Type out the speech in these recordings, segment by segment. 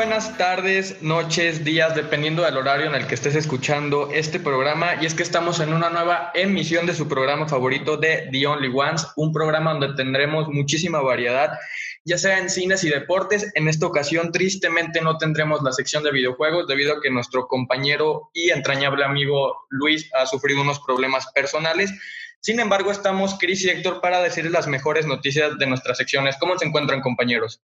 buenas tardes, noches, días, dependiendo del horario en el que estés escuchando este programa. Y es que estamos en una nueva emisión de su programa favorito de The Only Ones, un programa donde tendremos muchísima variedad, ya sea en cines y deportes. En esta ocasión, tristemente, no tendremos la sección de videojuegos debido a que nuestro compañero y entrañable amigo Luis ha sufrido unos problemas personales. Sin embargo, estamos Chris y Héctor para decirles las mejores noticias de nuestras secciones. ¿Cómo se encuentran, compañeros?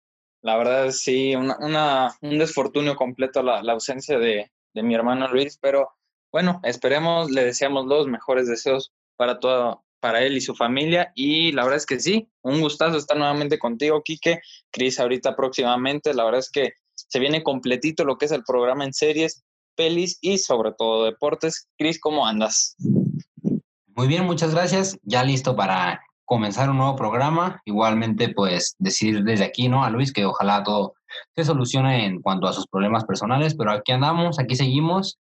La verdad, sí, una, un desfortunio completo la, la ausencia de, de, mi hermano Luis, pero bueno, esperemos, le deseamos los mejores deseos para todo, para él y su familia. Y la verdad es que sí, un gustazo estar nuevamente contigo, Quique. Cris, ahorita próximamente, la verdad es que se viene completito lo que es el programa en series, pelis y sobre todo deportes. Cris, ¿cómo andas? Muy bien, muchas gracias. Ya listo para comenzar un nuevo programa. Igualmente, pues decir desde aquí, ¿no? A Luis que ojalá todo se solucione en cuanto a sus problemas personales, pero aquí andamos, aquí seguimos.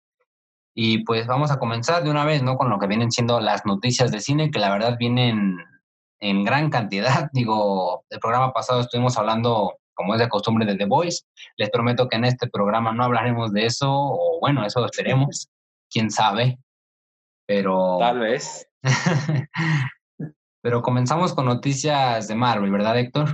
Y pues vamos a comenzar de una vez, ¿no? Con lo que vienen siendo las noticias de cine, que la verdad vienen en gran cantidad. Digo, el programa pasado estuvimos hablando, como es de costumbre, de The Voice. Les prometo que en este programa no hablaremos de eso, o bueno, eso esperemos. Quién sabe. Pero. Tal vez. Pero comenzamos con noticias de Marvel, ¿verdad, Héctor?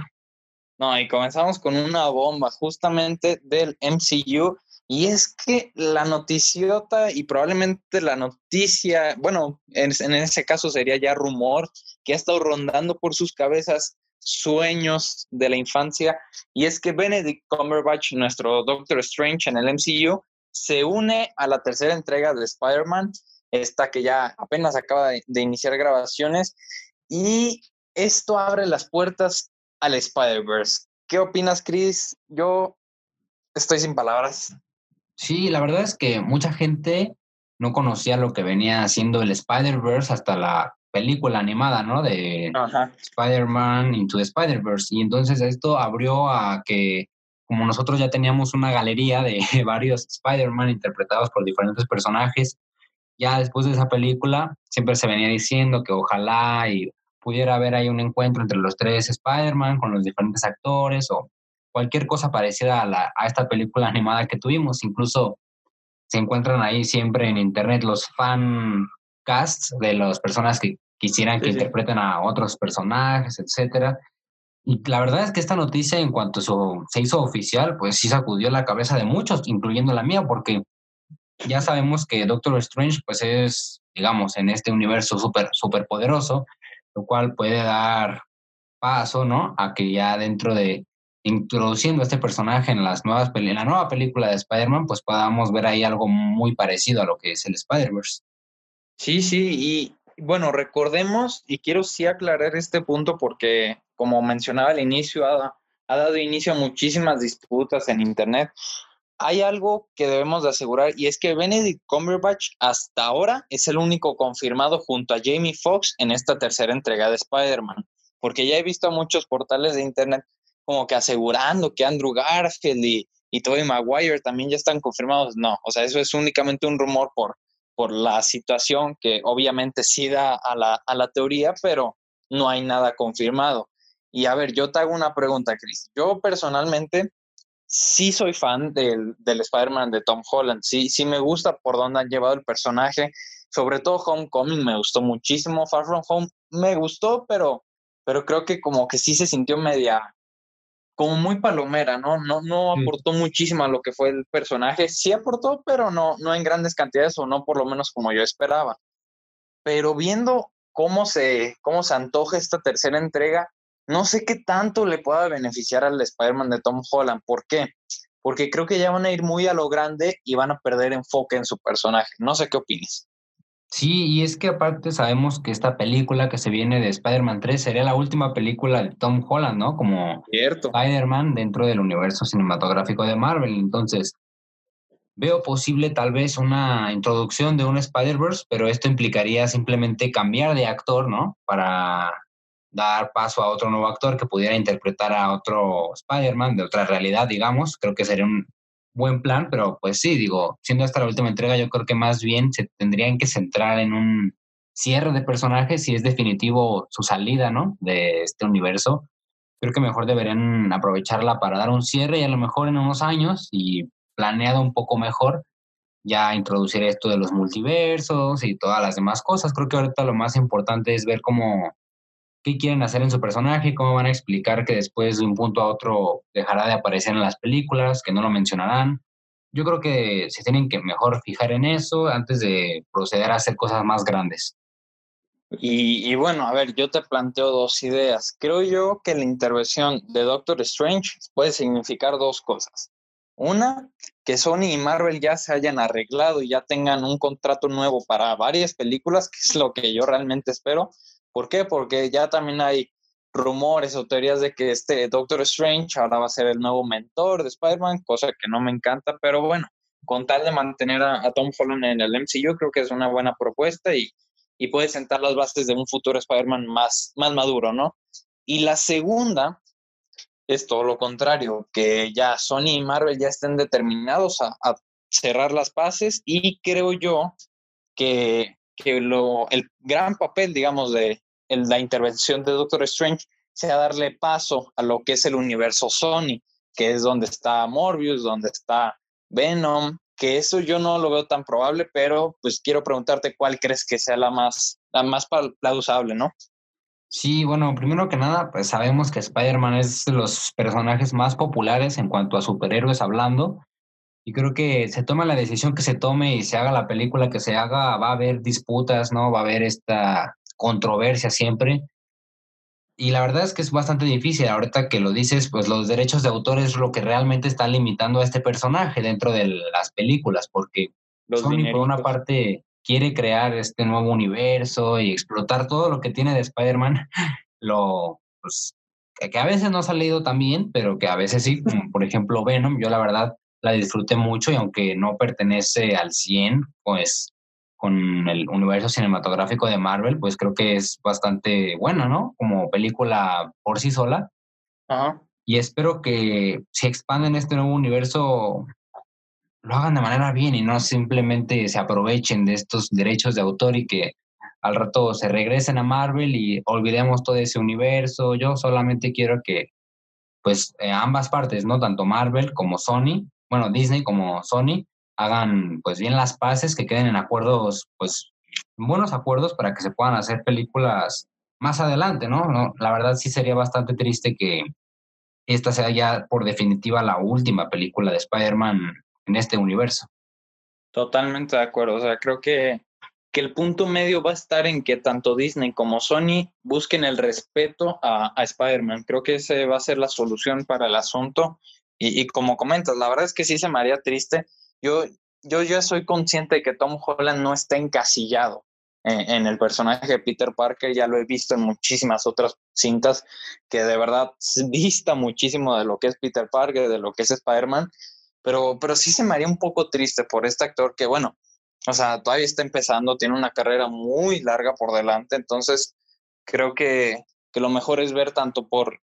No, y comenzamos con una bomba justamente del MCU. Y es que la noticiota y probablemente la noticia, bueno, en, ese caso sería ya rumor, que ha estado rondando por sus cabezas sueños de la infancia. Y es que Benedict Cumberbatch, nuestro Doctor Strange en el MCU, se une a la tercera entrega de Spider-Man, esta que ya apenas acaba de iniciar grabaciones. Y esto abre las puertas al Spider-Verse. ¿Qué opinas, Chris? Yo estoy sin palabras. Sí, la verdad es que mucha gente no conocía lo que venía haciendo el Spider-Verse hasta la película animada, ¿no? De Spider-Man Into the Spider-Verse. Y entonces esto abrió a que, como nosotros ya teníamos una galería de varios Spider-Man interpretados por diferentes personajes, ya después de esa película siempre se venía diciendo que ojalá y pudiera haber ahí un encuentro entre los tres Spider-Man con los diferentes actores o cualquier cosa parecida a, la, a esta película animada que tuvimos. Incluso se encuentran ahí siempre en internet los fan casts de las personas que quisieran que interpreten a otros personajes, etcétera. Y la verdad es que esta noticia, en cuanto se hizo oficial, pues sí sacudió la cabeza de muchos, incluyendo la mía, porque ya sabemos que Doctor Strange pues es, digamos, en este universo súper super poderoso, lo cual puede dar paso, ¿no? A que ya dentro de introduciendo este personaje en las nuevas en la nueva película de Spider-Man, pues podamos ver ahí algo muy parecido a lo que es el Spider-Verse. Sí, sí, y bueno, recordemos, y quiero sí aclarar este punto porque, como mencionaba al inicio, ha dado inicio a muchísimas disputas en Internet hay algo que debemos de asegurar y es que Benedict Cumberbatch hasta ahora es el único confirmado junto a Jamie Foxx en esta tercera entrega de Spider-Man, porque ya he visto muchos portales de internet como que asegurando que Andrew Garfield y, y Tobey Maguire también ya están confirmados. No, o sea, eso es únicamente un rumor por, por la situación que obviamente sí da a la, a la teoría, pero no hay nada confirmado. Y a ver, yo te hago una pregunta, Chris. Yo personalmente sí soy fan del, del Spider-Man de Tom Holland, sí, sí me gusta por dónde han llevado el personaje, sobre todo Homecoming me gustó muchísimo, Far From Home me gustó, pero, pero creo que como que sí se sintió media, como muy palomera, ¿no? No, no aportó muchísimo a lo que fue el personaje, sí aportó, pero no, no en grandes cantidades o no por lo menos como yo esperaba. Pero viendo cómo se, cómo se antoja esta tercera entrega, no sé qué tanto le pueda beneficiar al Spider-Man de Tom Holland. ¿Por qué? Porque creo que ya van a ir muy a lo grande y van a perder enfoque en su personaje. No sé qué opinas. Sí, y es que aparte sabemos que esta película que se viene de Spider-Man 3 sería la última película de Tom Holland, ¿no? Como Spider-Man dentro del universo cinematográfico de Marvel. Entonces, veo posible tal vez una introducción de un Spider-Verse, pero esto implicaría simplemente cambiar de actor, ¿no? Para dar paso a otro nuevo actor que pudiera interpretar a otro Spider-Man de otra realidad, digamos. Creo que sería un buen plan, pero pues sí, digo, siendo esta la última entrega, yo creo que más bien se tendrían que centrar en un cierre de personajes si es definitivo su salida, ¿no? De este universo. creo que mejor deberían aprovecharla para dar un cierre y a lo mejor en unos años y planeado un poco mejor ya introducir esto de los multiversos y todas las demás cosas. Creo que ahorita lo más importante es ver cómo, qué quieren hacer en su personaje, cómo van a explicar que después de un punto a otro dejará de aparecer en las películas, que no lo mencionarán. Yo creo que se tienen que mejor fijar en eso antes de proceder a hacer cosas más grandes. Y, y, bueno, a ver, yo te planteo dos ideas. Creo yo que la intervención de Doctor Strange puede significar dos cosas. Una, que Sony y Marvel ya se hayan arreglado y ya tengan un contrato nuevo para varias películas, que es lo que yo realmente espero. ¿Por qué? Porque ya también hay rumores o teorías de que este Doctor Strange ahora va a ser el nuevo mentor de Spider-Man, cosa que no me encanta, pero bueno, con tal de mantener a, Tom Holland en el MCU, creo que es una buena propuesta y, y puede sentar las bases de un futuro Spider-Man más, más maduro, ¿no? Y la segunda es todo lo contrario, que ya Sony y Marvel ya estén determinados a, cerrar las paces y creo yo que, lo, el gran papel, digamos, de la intervención de Doctor Strange sea darle paso a lo que es el universo Sony, que es donde está Morbius, donde está Venom, que eso yo no lo veo tan probable, pero pues quiero preguntarte cuál crees que sea la más, la más plausible, ¿no? Sí, bueno, primero que nada, pues sabemos que Spider-Man es de los personajes más populares en cuanto a superhéroes hablando. Y creo que se toma la decisión que se tome y se haga la película que se haga, va a haber disputas, ¿no? Va a haber esta controversia siempre. Y la verdad es que es bastante difícil. Ahorita que lo dices, pues los derechos de autor es lo que realmente está limitando a este personaje dentro de las películas, porque Sony, por una parte, quiere crear este nuevo universo y explotar todo lo que tiene de Spider-Man, lo, pues, que a veces no ha salido tan bien, pero que a veces sí, por ejemplo Venom, yo la verdad la disfruté mucho y aunque no pertenece al 100, pues con el universo cinematográfico de Marvel, pues creo que es bastante buena, ¿no? Como película por sí sola. Y espero que si expanden este nuevo universo lo hagan de manera bien y no simplemente se aprovechen de estos derechos de autor y que al rato se regresen a Marvel y olvidemos todo ese universo. Yo solamente quiero que, pues, eh, ambas partes, ¿no? Tanto Marvel como Sony, bueno, Disney como Sony, hagan, pues, bien las paces, que queden en acuerdos, pues, buenos acuerdos para que se puedan hacer películas más adelante, ¿no? ¿no? La verdad sí sería bastante triste que esta sea ya por definitiva la última película de Spider-Man en este universo. Totalmente de acuerdo. O sea, creo que, que el punto medio va a estar en que tanto Disney como Sony busquen el respeto a, Spider-Man. Creo que ese va a ser la solución para el asunto. Y, y, como comentas, la verdad es que sí se me haría triste. Yo, yo ya soy consciente de que Tom Holland no está encasillado en, el personaje de Peter Parker. Ya lo he visto en muchísimas otras cintas que de verdad vista muchísimo de lo que es Peter Parker, de lo que es Spider-Man pero, pero sí se me haría un poco triste por este actor que, bueno, o sea, todavía está empezando, tiene una carrera muy larga por delante, entonces creo que, que lo mejor es ver tanto por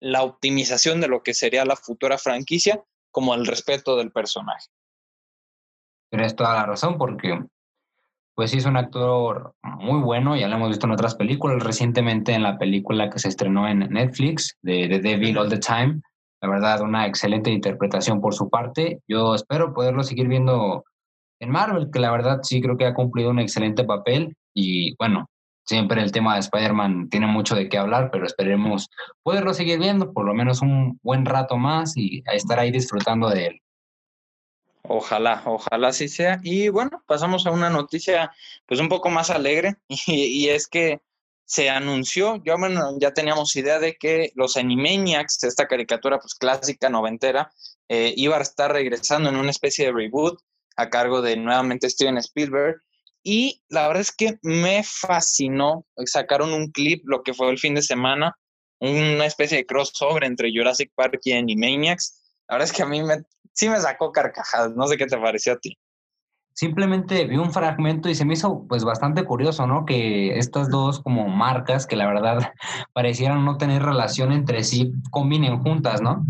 la optimización de lo que sería la futura franquicia como el respeto del personaje. Tienes toda la razón porque pues sí es un actor muy bueno, ya lo hemos visto en otras películas, recientemente en la película que se estrenó en Netflix de The Devil All the Time, la verdad, una excelente interpretación por su parte. Yo espero poderlo seguir viendo en Marvel, que la verdad sí creo que ha cumplido un excelente papel. Y bueno, siempre el tema de Spider-Man tiene mucho de qué hablar, pero esperemos poderlo seguir viendo por lo menos un buen rato más y estar ahí disfrutando de él. Ojalá, ojalá así sea. Y bueno, pasamos a una noticia pues un poco más alegre y, es que se anunció, ya, ya teníamos idea de que los Animaniacs, esta caricatura pues clásica noventera, eh, iba a estar regresando en una especie de reboot a cargo de nuevamente Steven Spielberg. Y la verdad es que me fascinó, sacaron un clip, lo que fue el fin de semana, una especie de crossover entre Jurassic Park y Animaniacs. La verdad es que a mí me, sí me sacó carcajadas, no sé qué te pareció a ti simplemente vi un fragmento y se me hizo pues bastante curioso, ¿no? Que estas dos como marcas que la verdad parecieran no tener relación entre sí combinen juntas, ¿no?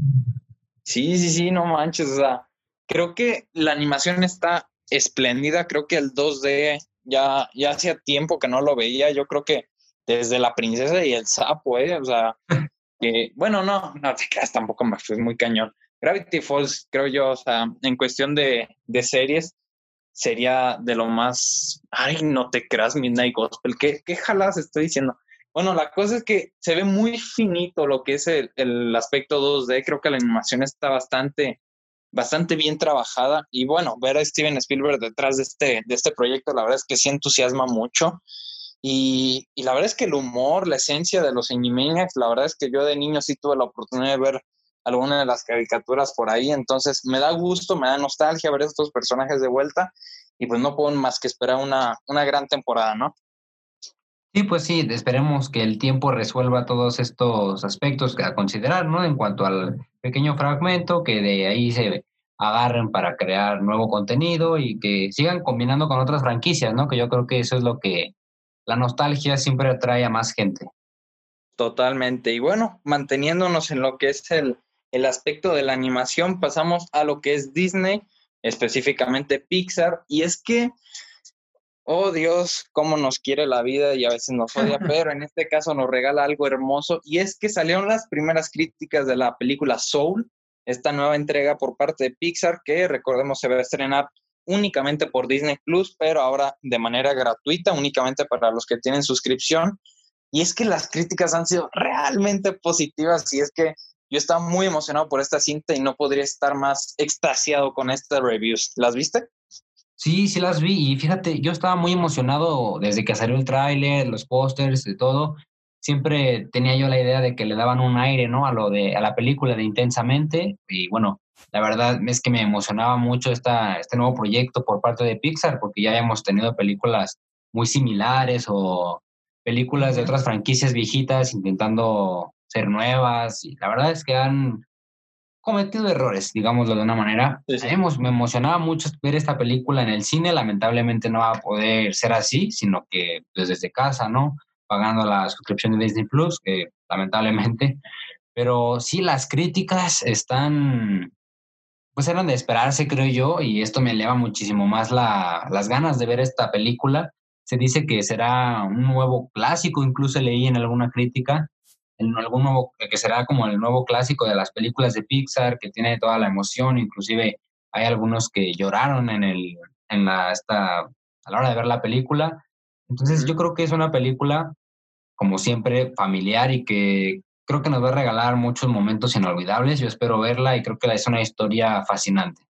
Sí, sí, sí, no manches, o sea, creo que la animación está espléndida, creo que el 2D ya, ya hacía tiempo que no lo veía, yo creo que desde la princesa y el sapo, ¿eh? O sea, que, bueno, no, no te quedas tampoco es muy cañón. Gravity Falls, creo yo, o sea, en cuestión de, series, sería de lo más, ay, no te creas Midnight Gospel, ¿qué, qué jalas estoy diciendo? Bueno, la cosa es que se ve muy finito lo que es el, el aspecto 2D, creo que la animación está bastante, bastante bien trabajada y bueno, ver a Steven Spielberg detrás de este, de este proyecto, la verdad es que sí entusiasma mucho. Y, y, la verdad es que el humor, la esencia de los Animaniacs, la verdad es que yo de niño sí tuve la oportunidad de ver alguna de las caricaturas por ahí, entonces me da gusto, me da nostalgia ver estos personajes de vuelta y pues no puedo más que esperar una, una gran temporada, ¿no? Sí, pues sí, esperemos que el tiempo resuelva todos estos aspectos a considerar, ¿no? En cuanto al pequeño fragmento, que de ahí se agarren para crear nuevo contenido y que sigan combinando con otras franquicias, ¿no? Que yo creo que eso es lo que la nostalgia siempre atrae a más gente. Totalmente. Y bueno, manteniéndonos en lo que es el, el aspecto de la animación, pasamos a lo que es Disney, específicamente Pixar, y es que, oh Dios, cómo nos quiere la vida y a veces nos odia, pero en este caso nos regala algo hermoso, y es que salieron las primeras críticas de la película Soul, esta nueva entrega por parte de Pixar, que recordemos se va a estrenar únicamente por Disney Plus, pero ahora de manera gratuita, únicamente para los que tienen suscripción. Y es que las críticas han sido realmente positivas y es que yo estaba muy emocionado por esta cinta y no podría estar más extasiado con estas reviews. ¿Las viste? Sí, sí las vi y fíjate, yo estaba muy emocionado desde que salió el tráiler, los pósters, de todo. Siempre tenía yo la idea de que le daban un aire, ¿no? A lo de a la película de Intensamente y bueno, la verdad es que me emocionaba mucho esta, este nuevo proyecto por parte de Pixar porque ya hemos tenido películas muy similares o películas de otras franquicias viejitas intentando ser nuevas y la verdad es que han cometido errores, digámoslo de una manera. Hemos, me emocionaba mucho ver esta película en el cine, lamentablemente no va a poder ser así, sino que pues, desde casa, ¿no? Pagando la suscripción de Disney Plus, que lamentablemente, pero sí las críticas están, pues eran de esperarse, creo yo, y esto me eleva muchísimo más la, las ganas de ver esta película. Se dice que será un nuevo clásico, incluso leí en alguna crítica, en algún nuevo, que será como el nuevo clásico de las películas de Pixar, que tiene toda la emoción, inclusive hay algunos que lloraron en, el, en la, esta, a la hora de ver la película. Entonces yo creo que es una película, como siempre, familiar y que creo que nos va a regalar muchos momentos inolvidables. Yo espero verla y creo que es una historia fascinante.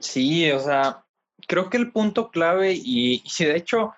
Sí, o sea, creo que el punto clave y, y de hecho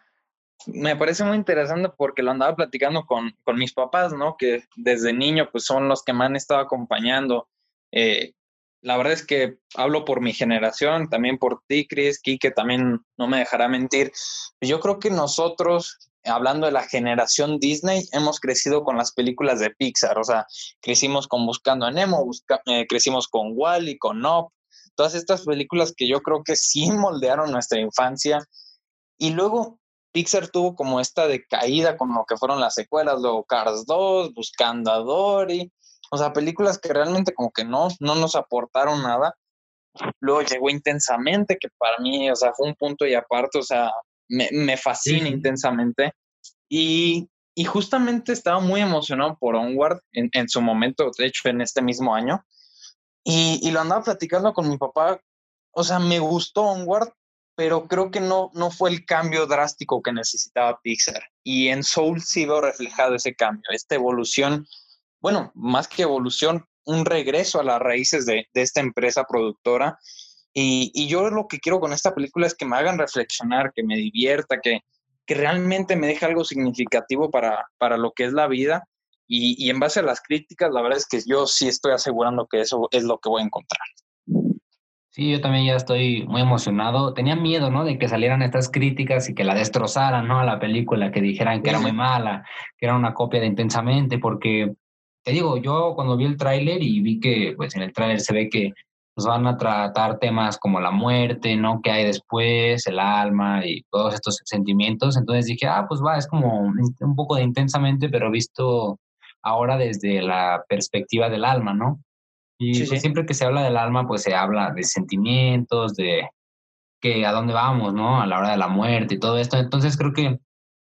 me parece muy interesante porque lo andaba platicando con, con, mis papás, ¿no? Que desde niño pues son los que me han estado acompañando. Eh, la verdad es que hablo por mi generación, también por ti, Chris, que también no me dejará mentir. Yo creo que nosotros, hablando de la generación Disney, hemos crecido con las películas de Pixar, o sea, crecimos con Buscando a Nemo, eh, crecimos con Wally, con Up, todas estas películas que yo creo que sí moldearon nuestra infancia. Y luego Pixar tuvo como esta decaída con lo que fueron las secuelas, luego Cars 2, Buscando a Dory, o sea, películas que realmente como que no, no nos aportaron nada. Luego llegó intensamente, que para mí, o sea, fue un punto y aparte, o sea, me, me fascina intensamente. Y, y, justamente estaba muy emocionado por Onward en, en, su momento, de hecho, en este mismo año. Y, y lo andaba platicando con mi papá. O sea, me gustó Onward, pero creo que no, no fue el cambio drástico que necesitaba Pixar. Y en Soul sí veo reflejado ese cambio, esta evolución, bueno, más que evolución, un regreso a las raíces de, de esta empresa productora. Y, y, yo lo que quiero con esta película es que me hagan reflexionar, que me divierta, que, que realmente me deje algo significativo para, para lo que es la vida. Y, y en base a las críticas, la verdad es que yo sí estoy asegurando que eso es lo que voy a encontrar. Sí, yo también ya estoy muy emocionado. Tenía miedo, ¿no? De que salieran estas críticas y que la destrozaran, ¿no? A la película, que dijeran que era muy mala, que era una copia de Intensamente, porque te digo, yo cuando vi el tráiler y vi que, pues en el tráiler se ve que nos van a tratar temas como la muerte, ¿no? Que hay después, el alma y todos estos sentimientos. Entonces dije, ah, pues va, es como un poco de Intensamente, pero visto ahora desde la perspectiva del alma, ¿no? Y pues, siempre que se habla del alma, pues se habla de sentimientos, de que a dónde vamos, ¿no? A la hora de la muerte y todo esto. Entonces creo que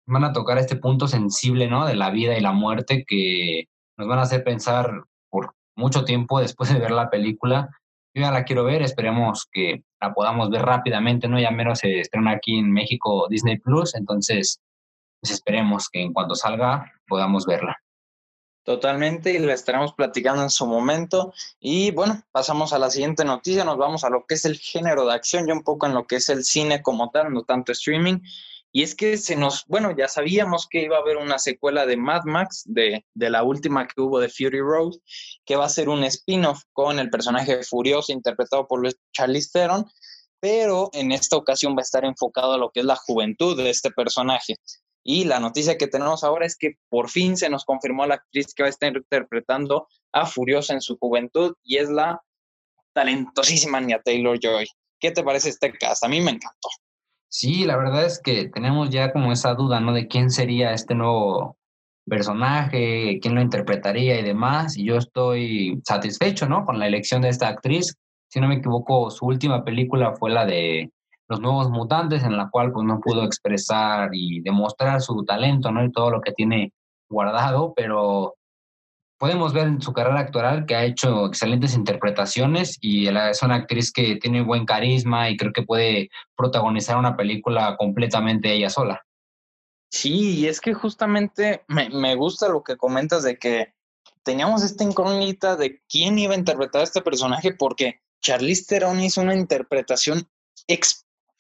van a tocar este punto sensible, ¿no? De la vida y la muerte que nos van a hacer pensar por mucho tiempo después de ver la película. Yo ya la quiero ver, esperemos que la podamos ver rápidamente, ¿no? Ya menos se estrena aquí en México Disney Plus, entonces pues esperemos que en cuanto salga podamos verla. Totalmente, y la estaremos platicando en su momento. Y bueno, pasamos a la siguiente noticia, nos vamos a lo que es el género de acción, ya un poco en lo que es el cine como tal, no tanto streaming. Y es que se nos, bueno, ya sabíamos que iba a haber una secuela de Mad Max, de, de la última que hubo de Fury Road, que va a ser un spin-off con el personaje Furioso interpretado por Charlize Theron, pero en esta ocasión va a estar enfocado a lo que es la juventud de este personaje. Y la noticia que tenemos ahora es que por fin se nos confirmó la actriz que va a estar interpretando a Furiosa en su juventud y es la talentosísima Anya Taylor Joy. ¿Qué te parece este cast? A mí me encantó. Sí, la verdad es que tenemos ya como esa duda, ¿no? De quién sería este nuevo personaje, quién lo interpretaría y demás. Y yo estoy satisfecho, ¿no? Con la elección de esta actriz. Si no me equivoco, su última película fue la de los nuevos mutantes, en la cual pues no pudo expresar y demostrar su talento, ¿no? Y todo lo que tiene guardado, pero podemos ver en su carrera actoral que ha hecho excelentes interpretaciones y es una actriz que tiene buen carisma y creo que puede protagonizar una película completamente ella sola. Sí, y es que justamente me, me gusta lo que comentas de que teníamos esta incógnita de quién iba a interpretar a este personaje porque Charlize Theron hizo una interpretación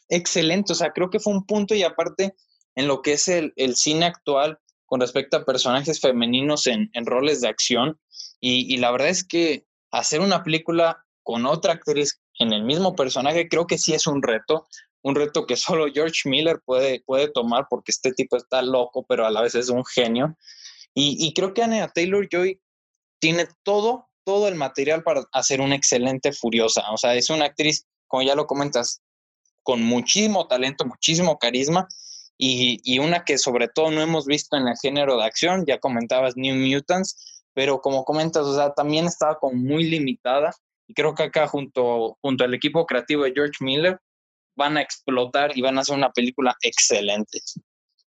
excelente, o sea, creo que fue un punto y aparte en lo que es el, cine actual con respecto a personajes femeninos en, roles de acción y, la verdad es que hacer una película con otra actriz en el mismo personaje creo que sí es un reto, un reto que solo George Miller puede, puede tomar porque este tipo está loco, pero a la vez es un genio. Y, y creo que Anya Taylor Joy tiene todo, todo el material para hacer una excelente Furiosa. O sea, es una actriz, como ya lo comentas, con muchísimo talento, muchísimo carisma y, una que sobre todo no hemos visto en el género de acción, ya comentabas New Mutants, pero como comentas, o sea, también estaba como muy limitada y creo que acá junto, junto al equipo creativo de George Miller van a explotar y van a hacer una película excelente.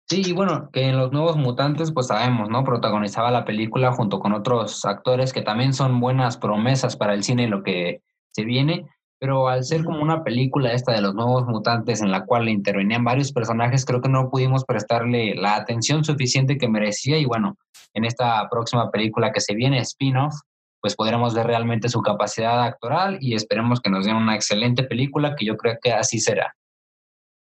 Sí, y bueno, que en Los Nuevos Mutantes, pues sabemos, ¿no? Protagonizaba la película junto con otros actores que también son buenas promesas para el cine lo que se viene pero al ser como una película esta de los nuevos mutantes en la cual intervenían varios personajes, creo que no pudimos prestarle la atención suficiente que merecía y bueno, en esta próxima película que se viene, spin-off, pues podremos ver realmente su capacidad actoral y esperemos que nos den una excelente película, que yo creo que así será.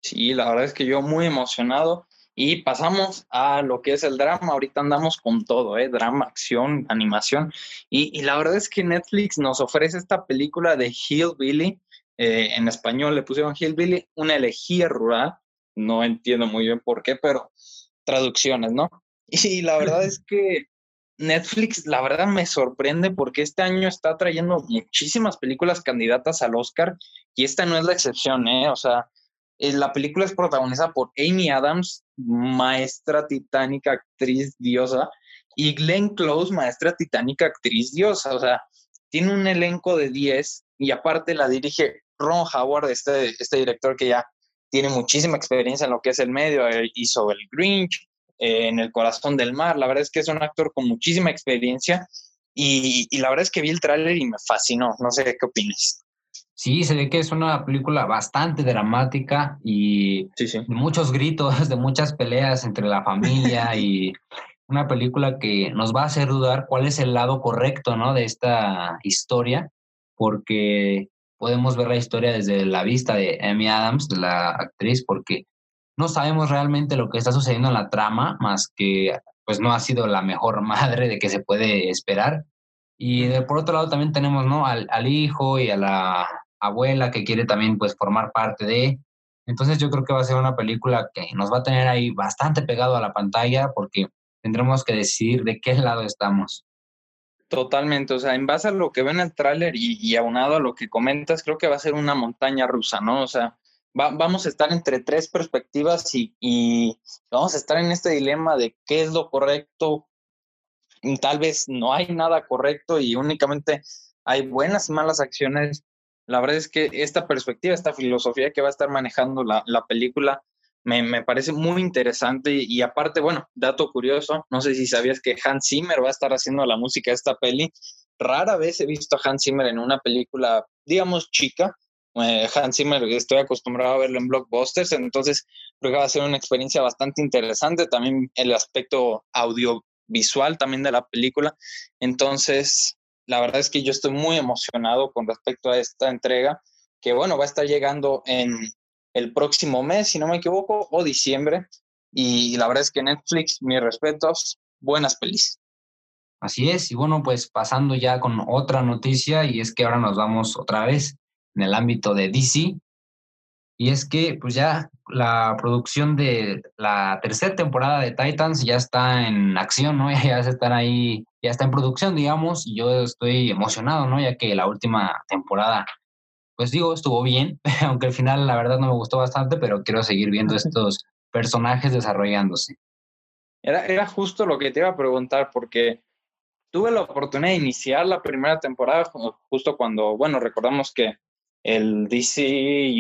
Sí, la verdad es que yo muy emocionado. Y pasamos a lo que es el drama. Ahorita andamos con todo, ¿eh? Drama, acción, animación. Y, la verdad es que Netflix nos ofrece esta película de Hillbilly. Eh, en español le pusieron Hillbilly, una elegía rural. No entiendo muy bien por qué, pero traducciones, ¿no? Y la verdad es que Netflix, la verdad me sorprende porque este año está trayendo muchísimas películas candidatas al Oscar y esta no es la excepción, ¿eh? O sea, la película es protagonizada por Amy Adams, maestra titánica, actriz diosa, y Glenn Close, maestra titánica, actriz diosa. O sea, tiene un elenco de 10 y aparte la dirige Ron Howard, este, este director que ya tiene muchísima experiencia en lo que es el medio, eh, hizo el Grinch, eh, en el corazón del mar. La verdad es que es un actor con muchísima experiencia y, y la verdad es que vi el tráiler y me fascinó. No sé qué opinas. Sí, se ve que es una película bastante dramática y muchos gritos, de muchas peleas entre la familia y una película que nos va a hacer dudar cuál es el lado correcto, ¿no? De esta historia, porque podemos ver la historia desde la vista de Amy Adams, la actriz, porque no sabemos realmente lo que está sucediendo en la trama, más que pues no ha sido la mejor madre de que se puede esperar. Y por otro lado también tenemos, ¿no? Al, al hijo y a la abuela que quiere también pues formar parte de. Entonces yo creo que va a ser una película que nos va a tener ahí bastante pegado a la pantalla porque tendremos que decidir de qué lado estamos. Totalmente, o sea, en base a lo que ven en el tráiler y, aunado a lo que comentas, creo que va a ser una montaña rusa, ¿no? O sea, vamos a estar entre tres perspectivas y, y, vamos a estar en este dilema de qué es lo correcto. Tal vez no hay nada correcto y únicamente hay buenas y malas acciones la verdad es que esta perspectiva, esta filosofía que va a estar manejando la, película me, me, parece muy interesante y aparte, bueno, dato curioso, no sé si sabías que Hans Zimmer va a estar haciendo la música de esta peli. Rara vez he visto a Hans Zimmer en una película, digamos, chica. Eh, Hans Zimmer estoy acostumbrado a verlo en blockbusters, entonces creo que va a ser una experiencia bastante interesante. También el aspecto audiovisual también de la película. Entonces, la verdad es que yo estoy muy emocionado con respecto a esta entrega, que bueno, va a estar llegando en el próximo mes, si no me equivoco, o diciembre. Y la verdad es que Netflix, mis respetos, buenas pelis. Así es, y bueno, pues pasando ya con otra noticia, y es que ahora nos vamos otra vez en el ámbito de DC, y es que pues ya la producción de la tercera temporada de Titans ya está en acción, ¿no? Ya se están ahí, ya está en producción, digamos, y yo estoy emocionado, ¿no? Ya que la última temporada pues digo, estuvo bien, aunque al final la verdad no me gustó bastante, pero quiero seguir viendo estos personajes desarrollándose. Era, era justo lo que te iba a preguntar, porque tuve la oportunidad de iniciar la primera temporada justo cuando, bueno, recordamos que el DC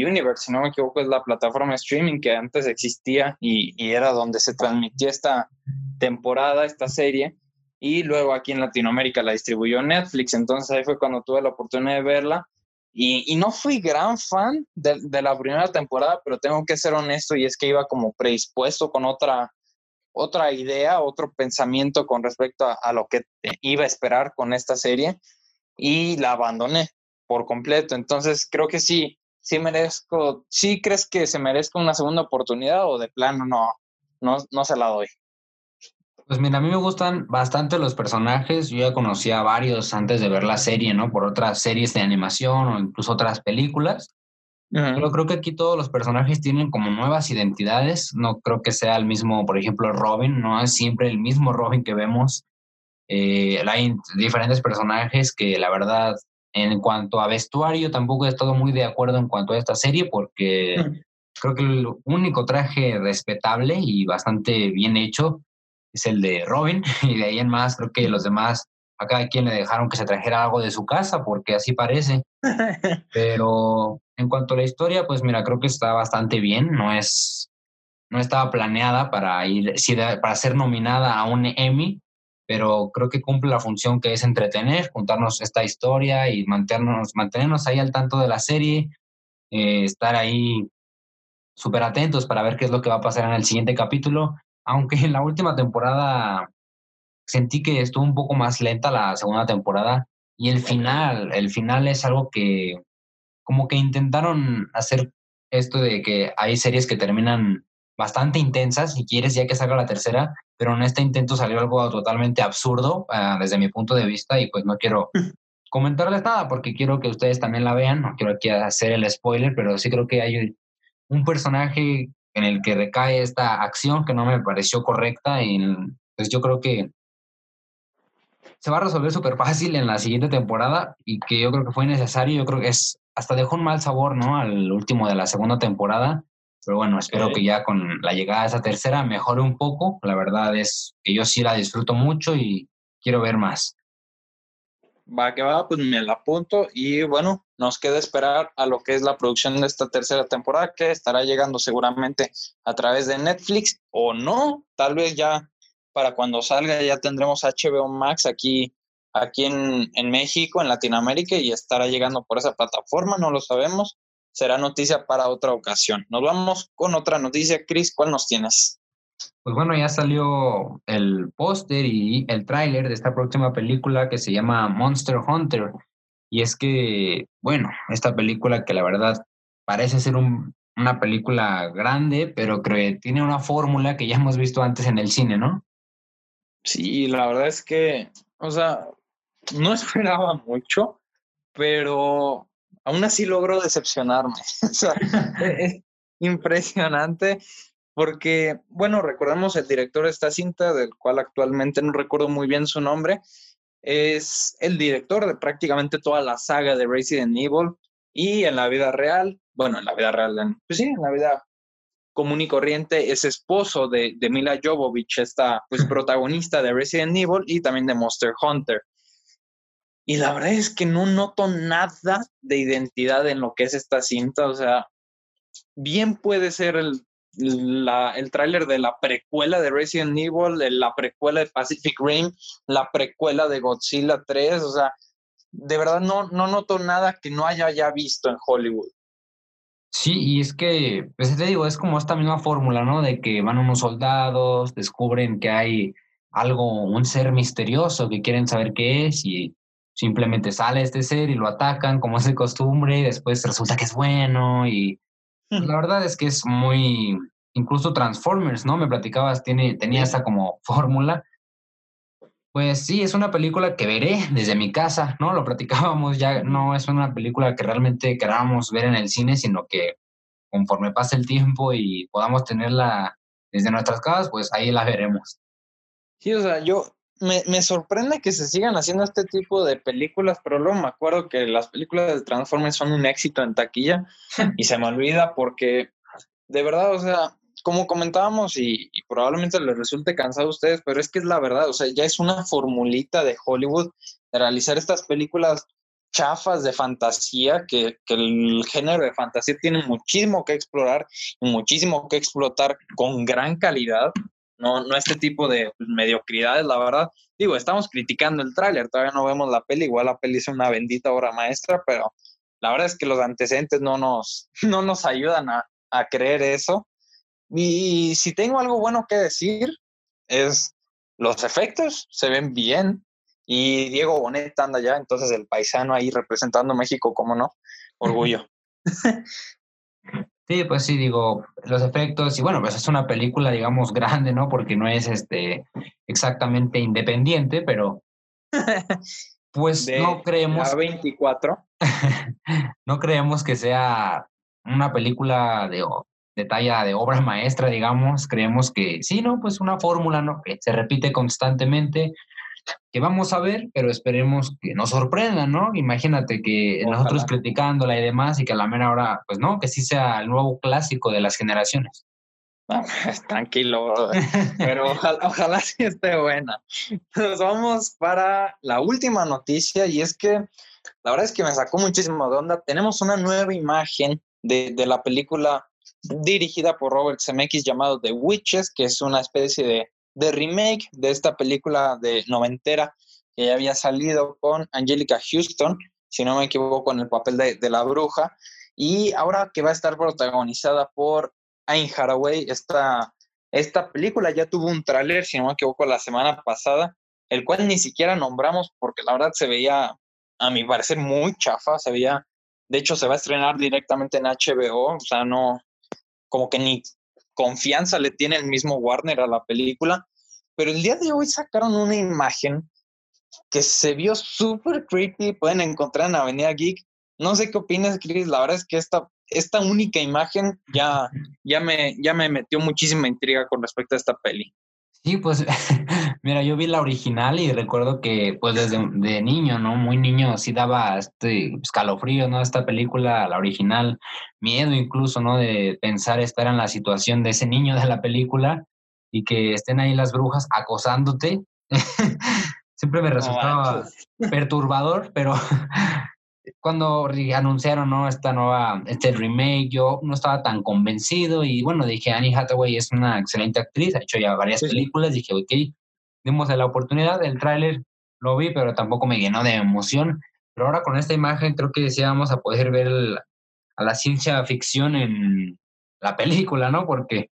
Universe, si no me equivoco, es la plataforma de streaming que antes existía y, y, era donde se transmitía esta temporada, esta serie, y luego aquí en Latinoamérica la distribuyó Netflix, entonces ahí fue cuando tuve la oportunidad de verla. Y, no fui gran fan de, la primera temporada, pero tengo que ser honesto y es que iba como predispuesto con otra, otra idea, otro pensamiento con respecto a, lo que iba a esperar con esta serie y la abandoné por completo. Entonces creo que sí, sí merezco, sí crees que se merezca una segunda oportunidad o de plano no, no, no se la doy. Pues mira, a mí me gustan bastante los personajes. Yo ya conocía a varios antes de ver la serie, ¿no? Por otras series de animación o incluso otras películas. Pero creo que aquí todos los personajes tienen como nuevas identidades. No creo que sea el mismo, por ejemplo, Robin, no es siempre el mismo Robin que vemos. Eh, hay diferentes personajes que la verdad, en cuanto a vestuario, tampoco he estado muy de acuerdo en cuanto a esta serie porque creo que el único traje respetable y bastante bien hecho es el de Robin, y de ahí en más creo que los demás, a cada quien le dejaron que se trajera algo de su casa, porque así parece. Pero en cuanto a la historia, pues mira, creo que está bastante bien, no es, no estaba planeada para ir, para ser nominada a un Emmy, pero creo que cumple la función que es entretener, contarnos esta historia y mantenernos, mantenernos ahí al tanto de la serie, eh, estar ahí súper atentos para ver qué es lo que va a pasar en el siguiente capítulo aunque en la última temporada sentí que estuvo un poco más lenta la segunda temporada y el final, el final es algo que como que intentaron hacer esto de que hay series que terminan bastante intensas si quieres ya que salga la tercera, pero en este intento salió algo totalmente absurdo ah, desde mi punto de vista y pues no quiero comentarles nada porque quiero que ustedes también la vean, no quiero aquí hacer el spoiler, pero sí creo que hay un personaje en el que recae esta acción que no me pareció correcta y pues yo creo que se va a resolver súper fácil en la siguiente temporada y que yo creo que fue necesario, yo creo que es, hasta dejó un mal sabor, ¿no? Al último de la segunda temporada, pero bueno, espero que ya con la llegada de esa tercera mejore un poco, la verdad es que yo sí la disfruto mucho y quiero ver más. Va que va, pues me la apunto y bueno, nos queda esperar a lo que es la producción de esta tercera temporada que estará llegando seguramente a través de Netflix o no, tal vez ya para cuando salga ya tendremos HBO Max aquí, aquí en, en México, en Latinoamérica y estará llegando por esa plataforma, no lo sabemos, será noticia para otra ocasión. Nos vamos con otra noticia, Chris, ¿cuál nos tienes? Pues bueno, ya salió el póster y el tráiler de esta próxima película que se llama Monster Hunter. Y es que, bueno, esta película que la verdad parece ser una película grande, pero que tiene una fórmula que ya hemos visto antes en el cine, ¿no? Sí, la verdad es que, o sea, no esperaba mucho, pero aún así logró decepcionarme. o sea, es impresionante porque, bueno, recordemos el director de esta cinta, del cual actualmente no recuerdo muy bien su nombre, es el director de prácticamente toda la saga de Resident Evil y en la vida real, bueno, en la vida real, pues sí, en la vida común y corriente, es esposo de, de Mila Jovovich, esta pues protagonista de Resident Evil y también de Monster Hunter. Y la verdad es que no noto nada de identidad en lo que es esta cinta, o sea, bien puede ser el el tráiler de la precuela de Resident Evil, de la precuela de Pacific Rim, la precuela de Godzilla 3, o sea, de verdad no, no noto nada que no haya ya visto en Hollywood. Sí, y es que, pues te digo, es como esta misma fórmula, ¿no? De que van unos soldados, descubren que hay algo, un ser misterioso que quieren saber qué es y simplemente sale este ser y lo atacan como es de costumbre y después resulta que es bueno y pues, la verdad es que es muy, incluso Transformers, ¿no? Me platicabas, tiene, tenía esa como fórmula. Pues sí, es una película que veré desde mi casa, ¿no? Lo platicábamos, ya no es una película que realmente queramos ver en el cine, sino que conforme pase el tiempo y podamos tenerla desde nuestras casas, pues ahí la veremos. Sí, o sea, yo me, me, sorprende que se sigan haciendo este tipo de películas, pero luego me acuerdo que las películas de Transformers son un éxito en taquilla y se me olvida porque de verdad, o sea, como comentábamos y, probablemente les resulte cansado a ustedes, pero es que es la verdad, o sea, ya es una formulita de Hollywood de realizar estas películas chafas de fantasía, que, que, el género de fantasía tiene muchísimo que explorar y muchísimo que explotar con gran calidad no, no este tipo de mediocridades, la verdad. Digo, estamos criticando el tráiler, todavía no vemos la peli, igual la peli es una bendita obra maestra, pero la verdad es que los antecedentes no nos, no nos ayudan a, a creer eso. Y si tengo algo bueno que decir, es los efectos se ven bien y Diego Bonet anda ya, entonces el paisano ahí representando México, ¿cómo no? Orgullo. Sí, pues sí, digo, los efectos, y bueno, pues es una película, digamos, grande, ¿no? Porque no es este exactamente independiente, pero pues no creemos. 24. no creemos que sea una película de, de talla de obra maestra, digamos. Creemos que sí, ¿no? Pues una fórmula, ¿no? Que se repite constantemente que vamos a ver, pero esperemos que nos sorprendan, ¿no? Imagínate que nosotros criticándola y demás y que a la mera hora, pues no, que sí sea el nuevo clásico de las generaciones. tranquilo, pero ojalá, ojalá sí esté buena. Nos vamos para la última noticia y es que la verdad es que me sacó muchísimo de onda. Tenemos una nueva imagen de, de la película dirigida por Robert Zemeckis llamado The Witches, que es una especie de de remake de esta película de noventera que ya había salido con Angelica Houston, si no me equivoco, en el papel de, la bruja, y ahora que va a estar protagonizada por Anne Haraway, esta, esta película ya tuvo un tráiler, si no me equivoco, la semana pasada, el cual ni siquiera nombramos porque la verdad se veía, a mi parecer, muy chafa, se veía, de hecho se va a estrenar directamente en HBO, o sea, no, como que ni confianza le tiene el mismo Warner a la película, pero el día de hoy sacaron una imagen que se vio súper creepy, pueden encontrar en Avenida Geek. No sé qué opinas, Chris, la verdad es que esta, esta única imagen ya, ya, me, ya me metió muchísima intriga con respecto a esta peli. Sí, pues mira, yo vi la original y recuerdo que pues desde de niño, ¿no? Muy niño sí daba este escalofrío, ¿no? Esta película, la original, miedo incluso, ¿no? De pensar estar en la situación de ese niño de la película y que estén ahí las brujas acosándote. Siempre me resultaba perturbador, pero cuando anunciaron ¿no? esta nueva, este remake, yo no estaba tan convencido y bueno, dije, Annie Hathaway es una excelente actriz, ha hecho ya varias películas, dije, ok, dimos la oportunidad, el tráiler lo vi, pero tampoco me llenó de emoción, pero ahora con esta imagen creo que sí vamos a poder ver a la ciencia ficción en la película, ¿no? Porque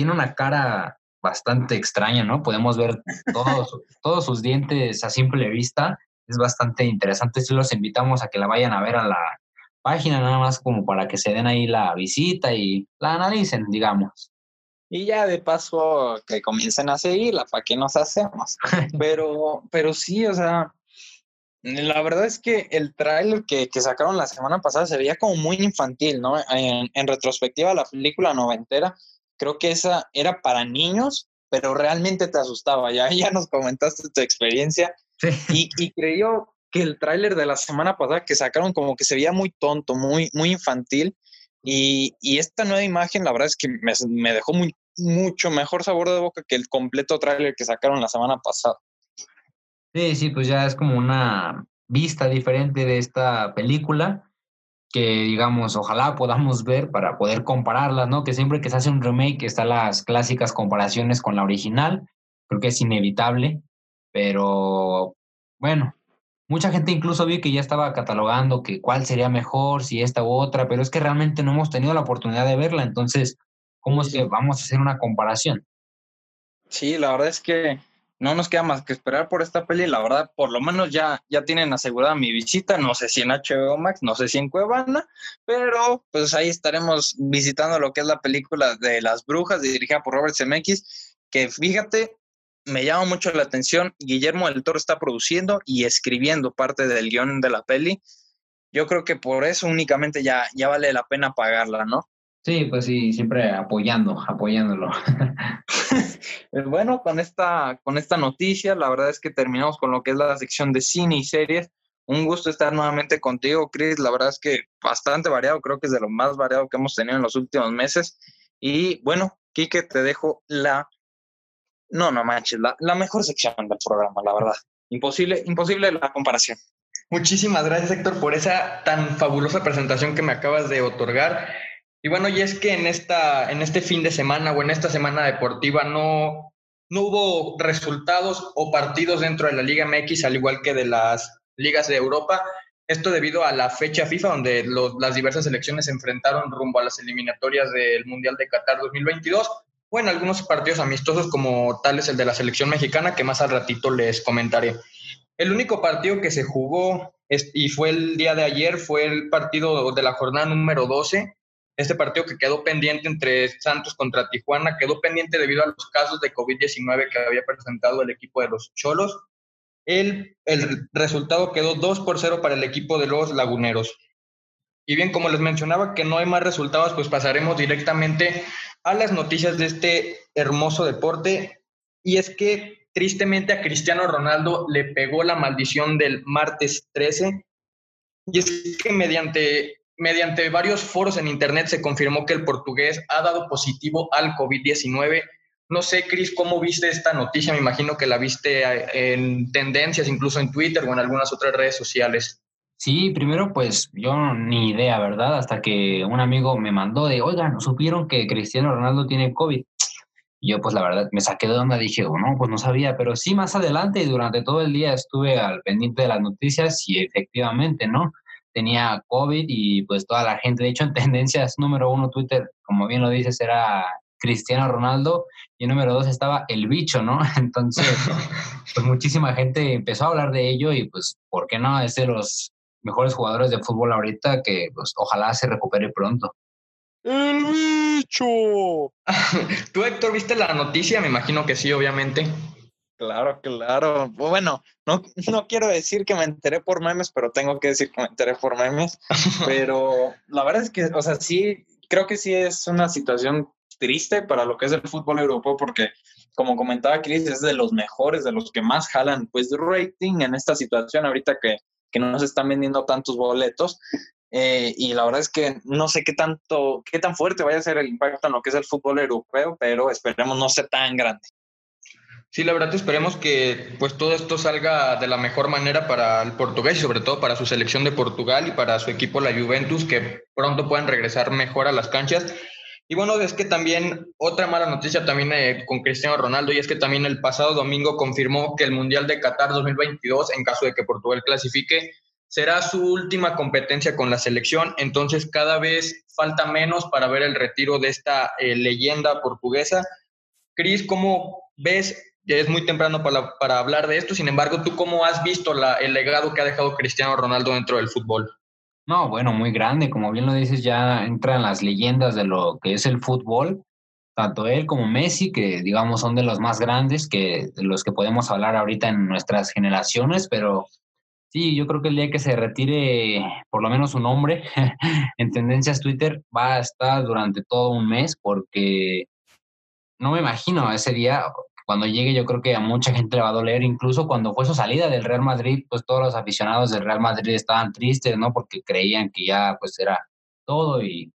tiene una cara bastante extraña, ¿no? Podemos ver todos, todos sus dientes a simple vista es bastante interesante. Si los invitamos a que la vayan a ver a la página, nada más como para que se den ahí la visita y la analicen, digamos. Y ya de paso que comiencen a seguirla, ¿para qué nos hacemos? Pero, pero sí, o sea, la verdad es que el tráiler que, que, sacaron la semana pasada se veía como muy infantil, ¿no? En, en retrospectiva, la película noventera, creo que esa era para niños, pero realmente te asustaba. Ya, ya nos comentaste tu experiencia y, creyó que el tráiler de la semana pasada que sacaron como que se veía muy tonto, muy, muy infantil. Y, esta nueva imagen, la verdad es que me, dejó muy, mucho mejor sabor de boca que el completo tráiler que sacaron la semana pasada. Sí, sí, pues ya es como una vista diferente de esta película. Que digamos, ojalá podamos ver para poder compararlas, ¿no? Que siempre que se hace un remake están las clásicas comparaciones con la original, creo que es inevitable, pero bueno, mucha gente incluso vi que ya estaba catalogando que cuál sería mejor, si esta u otra, pero es que realmente no hemos tenido la oportunidad de verla, entonces, ¿cómo es que vamos a hacer una comparación? Sí, la verdad es que no nos queda más que esperar por esta peli. La verdad, por lo menos ya, ya tienen asegurada mi visita. No sé si en HBO Max, no sé si en Cuevana, pero pues ahí estaremos visitando lo que es la película de Las Brujas, dirigida por Robert Zemeckis, que fíjate, me llama mucho la atención. Guillermo del Toro está produciendo y escribiendo parte del guion de la peli. Yo creo que por eso únicamente ya, ya vale la pena pagarla, ¿no? Sí, pues sí, siempre apoyando, apoyándolo. Pues bueno, con esta, con esta noticia, la verdad es que terminamos con lo que es la sección de cine y series. Un gusto estar nuevamente contigo, Chris. La verdad es que bastante variado, creo que es de lo más variado que hemos tenido en los últimos meses. Y bueno, Kike, te dejo la, no, no manches, la, la mejor sección del programa, la verdad. Imposible, imposible la comparación. Muchísimas gracias, Héctor, por esa tan fabulosa presentación que me acabas de otorgar. Y bueno, y es que en, esta, en este fin de semana o en esta semana deportiva no, no hubo resultados o partidos dentro de la Liga MX, al igual que de las ligas de Europa. Esto debido a la fecha FIFA, donde las diversas selecciones se enfrentaron rumbo a las eliminatorias del Mundial de Qatar 2022, o en algunos partidos amistosos como tal es el de la selección mexicana, que más al ratito les comentaré. El único partido que se jugó y fue el día de ayer fue el partido de la jornada número 12 este partido que quedó pendiente entre Santos contra Tijuana quedó pendiente debido a los casos de COVID-19 que había presentado el equipo de los Cholos. El, el resultado quedó 2 por 0 para el equipo de los Laguneros. Y bien, como les mencionaba que no hay más resultados, pues pasaremos directamente a las noticias de este hermoso deporte. Y es que tristemente a Cristiano Ronaldo le pegó la maldición del martes 13. Y es que mediante mediante varios foros en Internet se confirmó que el portugués ha dado positivo al COVID-19. No sé, Cris, ¿cómo viste esta noticia? Me imagino que la viste eh, en tendencias, incluso en Twitter o en algunas otras redes sociales. Sí, primero pues yo ni idea, ¿verdad? Hasta que un amigo me mandó de, oigan, supieron que Cristiano Ronaldo tiene COVID. Y yo pues la verdad me saqué de onda, dije, oh, no, pues no sabía, pero sí más adelante y durante todo el día estuve al pendiente de las noticias y efectivamente, ¿no? Tenía COVID y pues toda la gente, de hecho en tendencias número uno Twitter, como bien lo dices, era Cristiano Ronaldo y número dos estaba el bicho, ¿no? Entonces, pues muchísima gente empezó a hablar de ello y pues, ¿por qué no? Es de los mejores jugadores de fútbol ahorita que pues ojalá se recupere pronto. El bicho. ¿Tú, Héctor, viste la noticia? Me imagino que sí, obviamente. Claro, claro. Bueno, no, no quiero decir que me enteré por memes, pero tengo que decir que me enteré por memes. Pero la verdad es que, o sea, sí, creo que sí es una situación triste para lo que es el fútbol europeo, porque como comentaba Chris, es de los mejores, de los que más jalan, pues, rating en esta situación ahorita que, que no se están vendiendo tantos boletos. Eh, y la verdad es que no sé qué tanto, qué tan fuerte vaya a ser el impacto en lo que es el fútbol europeo, pero esperemos no sea tan grande. Sí, la verdad esperemos que pues todo esto salga de la mejor manera para el portugués y sobre todo para su selección de Portugal y para su equipo la Juventus que pronto puedan regresar mejor a las canchas. Y bueno, es que también otra mala noticia también eh, con Cristiano Ronaldo y es que también el pasado domingo confirmó que el Mundial de Qatar 2022, en caso de que Portugal clasifique, será su última competencia con la selección. Entonces cada vez falta menos para ver el retiro de esta eh, leyenda portuguesa. Cris, ¿cómo ves es muy temprano para, para, hablar de esto. Sin embargo, ¿tú cómo has visto el legado que ha dejado Cristiano Ronaldo dentro del fútbol? No, bueno, muy grande. Como bien lo dices, ya entran las leyendas de lo que es el fútbol. Tanto él como Messi, que digamos son de los más grandes, que de los que podemos hablar ahorita en nuestras generaciones, pero sí, yo creo que el día que se retire por lo menos un nombre en tendencias Twitter va a estar durante todo un mes porque no me imagino ese día cuando llegue yo creo que a mucha gente le va a doler, incluso cuando fue su salida del Real Madrid, pues todos los aficionados del Real Madrid estaban tristes, ¿no? Porque creían que ya pues era todo y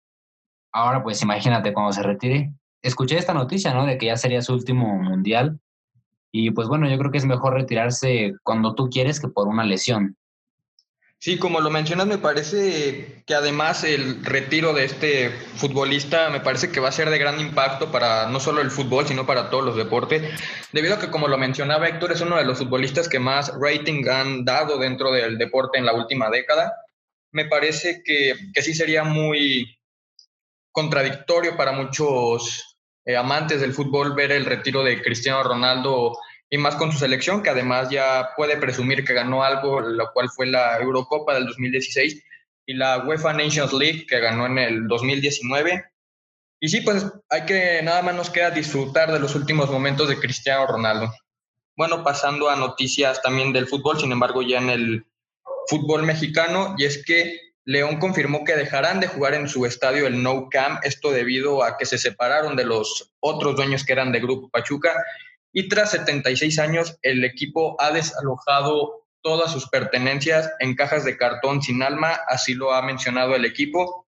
ahora pues imagínate cuando se retire. Escuché esta noticia, ¿no? De que ya sería su último mundial y pues bueno, yo creo que es mejor retirarse cuando tú quieres que por una lesión. Sí, como lo mencionas, me parece que además el retiro de este futbolista me parece que va a ser de gran impacto para no solo el fútbol, sino para todos los deportes, debido a que, como lo mencionaba Héctor, es uno de los futbolistas que más rating han dado dentro del deporte en la última década. Me parece que, que sí sería muy contradictorio para muchos eh, amantes del fútbol ver el retiro de Cristiano Ronaldo y más con su selección, que además ya puede presumir que ganó algo, lo cual fue la Eurocopa del 2016 y la UEFA Nations League, que ganó en el 2019. Y sí, pues hay que, nada más nos queda disfrutar de los últimos momentos de Cristiano Ronaldo. Bueno, pasando a noticias también del fútbol, sin embargo, ya en el fútbol mexicano, y es que León confirmó que dejarán de jugar en su estadio el No Camp, esto debido a que se separaron de los otros dueños que eran de Grupo Pachuca y tras 76 años el equipo ha desalojado todas sus pertenencias en cajas de cartón sin alma, así lo ha mencionado el equipo.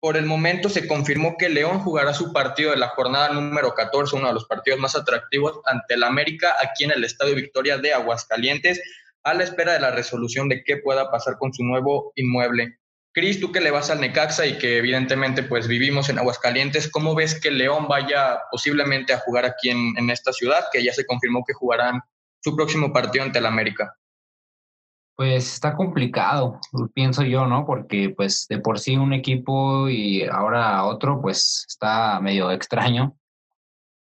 Por el momento se confirmó que León jugará su partido de la jornada número 14, uno de los partidos más atractivos ante el América aquí en el Estadio Victoria de Aguascalientes, a la espera de la resolución de qué pueda pasar con su nuevo inmueble. Cris, tú que le vas al Necaxa y que evidentemente pues vivimos en Aguascalientes, ¿cómo ves que León vaya posiblemente a jugar aquí en, esta ciudad, que ya se confirmó que jugarán su próximo partido ante el América? Pues está complicado, pienso yo, ¿no? Porque pues de por sí un equipo y ahora otro pues está medio extraño.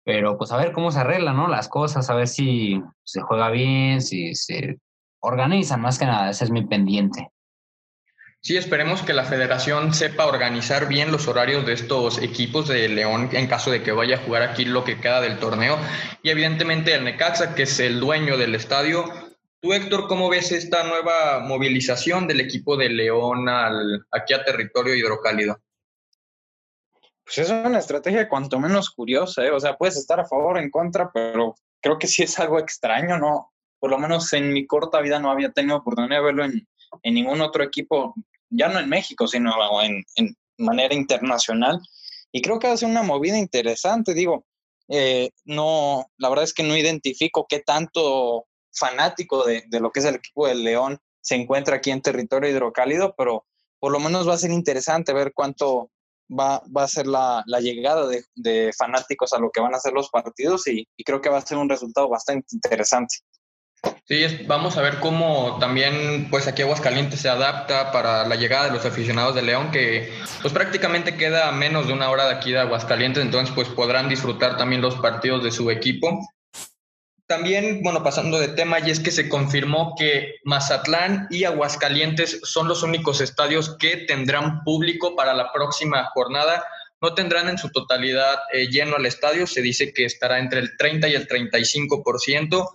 Pero pues a ver cómo se arreglan, ¿no? Las cosas, a ver si se juega bien, si se organizan, más que nada, ese es mi pendiente. Sí, esperemos que la federación sepa organizar bien los horarios de estos equipos de León en caso de que vaya a jugar aquí lo que queda del torneo. Y evidentemente el Necaxa, que es el dueño del estadio. Tú, Héctor, ¿cómo ves esta nueva movilización del equipo de León aquí a territorio hidrocálido? Pues es una estrategia cuanto menos curiosa, ¿eh? o sea, puedes estar a favor o en contra, pero creo que sí es algo extraño, ¿no? Por lo menos en mi corta vida no había tenido oportunidad de verlo en ningún otro equipo ya no en México, sino en, manera internacional. Y creo que hace una movida interesante, digo, eh, no, la verdad es que no identifico qué tanto fanático de, lo que es el equipo del León se encuentra aquí en territorio hidrocálido, pero por lo menos va a ser interesante ver cuánto va, va a ser la, llegada de, fanáticos a lo que van a ser los partidos y creo que va a ser un resultado bastante interesante. Sí, vamos a ver cómo también, pues aquí Aguascalientes se adapta para la llegada de los aficionados de León, que pues prácticamente queda menos de una hora de aquí de Aguascalientes, entonces pues podrán disfrutar también los partidos de su equipo. También, bueno, pasando de tema, y es que se confirmó que Mazatlán y Aguascalientes son los únicos estadios que tendrán público para la próxima jornada. No tendrán en su totalidad eh, lleno el estadio, se dice que estará entre el 30 y el 35%.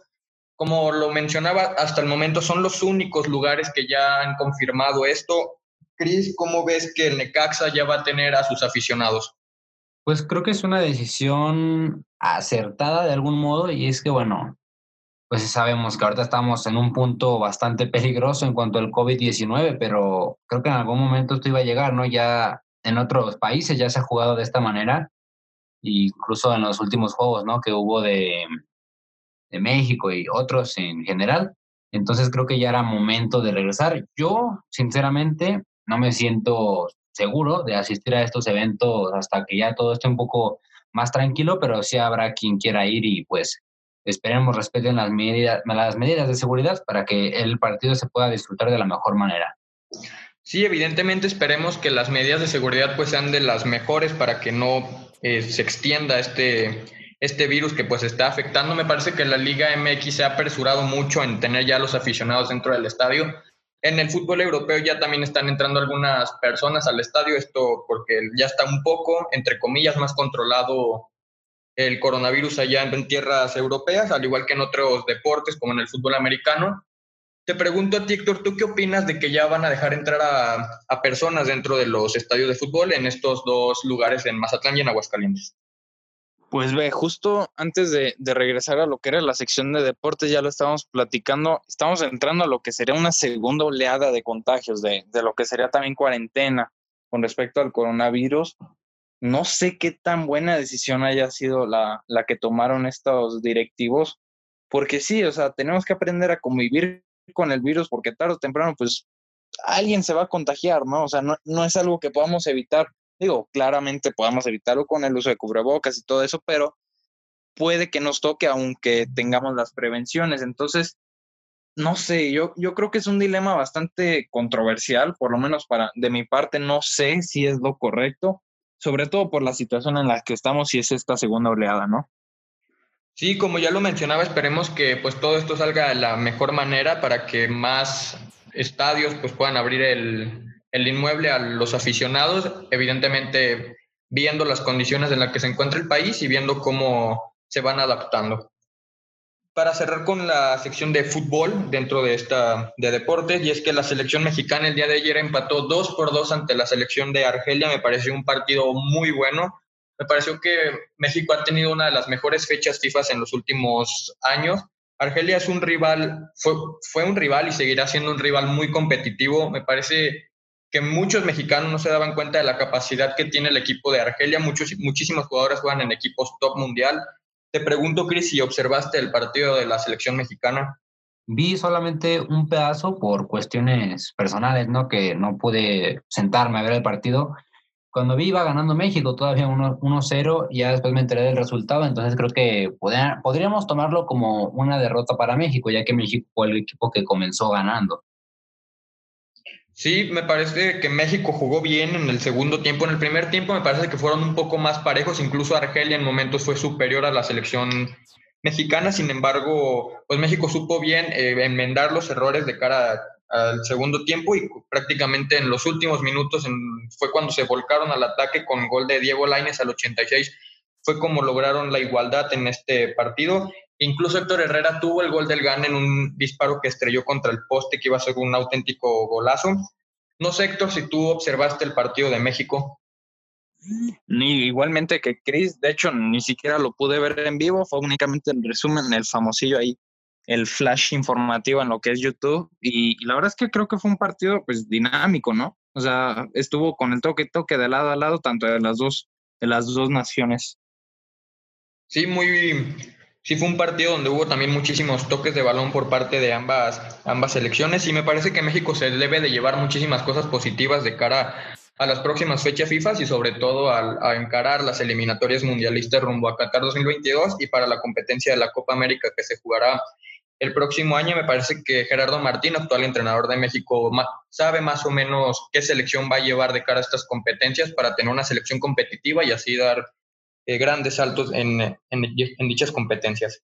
Como lo mencionaba, hasta el momento son los únicos lugares que ya han confirmado esto. Cris, ¿cómo ves que el Necaxa ya va a tener a sus aficionados? Pues creo que es una decisión acertada de algún modo y es que, bueno, pues sabemos que ahorita estamos en un punto bastante peligroso en cuanto al COVID-19, pero creo que en algún momento esto iba a llegar, ¿no? Ya en otros países ya se ha jugado de esta manera, incluso en los últimos juegos, ¿no? Que hubo de, de México y otros en general. Entonces creo que ya era momento de regresar. Yo, sinceramente, no me siento seguro de asistir a estos eventos hasta que ya todo esté un poco más tranquilo, pero sí habrá quien quiera ir y pues esperemos respeten las medidas, las medidas de seguridad para que el partido se pueda disfrutar de la mejor manera. Sí, evidentemente esperemos que las medidas de seguridad pues sean de las mejores para que no eh, se extienda este, este virus que pues está afectando. Me parece que la Liga MX se ha apresurado mucho en tener ya los aficionados dentro del estadio. En el fútbol europeo ya también están entrando algunas personas al estadio, esto porque ya está un poco, entre comillas, más controlado el coronavirus allá en tierras europeas, al igual que en otros deportes como en el fútbol americano. Te pregunto a ti, Héctor, ¿tú qué opinas de que ya van a dejar entrar a, a personas dentro de los estadios de fútbol en estos dos lugares, en Mazatlán y en Aguascalientes? Pues ve, justo antes de, regresar a lo que era la sección de deportes, ya lo estábamos platicando, estamos entrando a lo que sería una segunda oleada de contagios, de, lo que sería también cuarentena con respecto al coronavirus. No sé qué tan buena decisión haya sido la, la que tomaron estos directivos, porque sí, o sea, tenemos que aprender a convivir con el virus, porque tarde o temprano, pues alguien se va a contagiar, ¿no? O sea, no, no es algo que podamos evitar. Digo, claramente podamos evitarlo con el uso de cubrebocas y todo eso, pero puede que nos toque aunque tengamos las prevenciones. Entonces, no sé, yo, yo creo que es un dilema bastante controversial, por lo menos para de mi parte, no sé si es lo correcto, sobre todo por la situación en la que estamos y es esta segunda oleada, ¿no? Sí, como ya lo mencionaba, esperemos que pues todo esto salga de la mejor manera para que más estadios pues puedan abrir el, el inmueble a los aficionados, evidentemente viendo las condiciones en las que se encuentra el país y viendo cómo se van adaptando. Para cerrar con la sección de fútbol dentro de esta de deportes, y es que la selección mexicana el día de ayer empató 2 por 2 ante la selección de Argelia, me pareció un partido muy bueno. Me pareció que México ha tenido una de las mejores fechas FIFA en los últimos años. Argelia es un rival, fue, fue un rival y seguirá siendo un rival muy competitivo. Me parece que muchos mexicanos no se daban cuenta de la capacidad que tiene el equipo de Argelia. Muchos, muchísimos jugadores juegan en equipos top mundial. Te pregunto, Cris, si observaste el partido de la selección mexicana. Vi solamente un pedazo por cuestiones personales, ¿no? Que no pude sentarme a ver el partido. Cuando vi iba ganando México todavía 1-0, ya después me enteré del resultado, entonces creo que podríamos tomarlo como una derrota para México, ya que México fue el equipo que comenzó ganando. Sí, me parece que México jugó bien en el segundo tiempo. En el primer tiempo me parece que fueron un poco más parejos, incluso Argelia en momentos fue superior a la selección mexicana. Sin embargo, pues México supo bien eh, enmendar los errores de cara al segundo tiempo y prácticamente en los últimos minutos fue cuando se volcaron al ataque con gol de Diego Lainez al 86. Fue como lograron la igualdad en este partido Incluso Héctor Herrera tuvo el gol del GAN en un disparo que estrelló contra el poste, que iba a ser un auténtico golazo. No sé, Héctor, si tú observaste el partido de México. Ni igualmente que Chris, de hecho, ni siquiera lo pude ver en vivo, fue únicamente el resumen, el famosillo ahí, el flash informativo en lo que es YouTube. Y, la verdad es que creo que fue un partido pues dinámico, ¿no? O sea, estuvo con el toque toque de lado a lado, tanto de las dos, de las dos naciones. Sí, muy, sí fue un partido donde hubo también muchísimos toques de balón por parte de ambas, ambas selecciones y me parece que México se debe de llevar muchísimas cosas positivas de cara a las próximas fechas FIFA y sobre todo a, encarar las eliminatorias mundialistas rumbo a Qatar 2022 y para la competencia de la Copa América que se jugará el próximo año. Me parece que Gerardo Martín, actual entrenador de México, sabe más o menos qué selección va a llevar de cara a estas competencias para tener una selección competitiva y así dar eh, grandes saltos en, en, dichas competencias.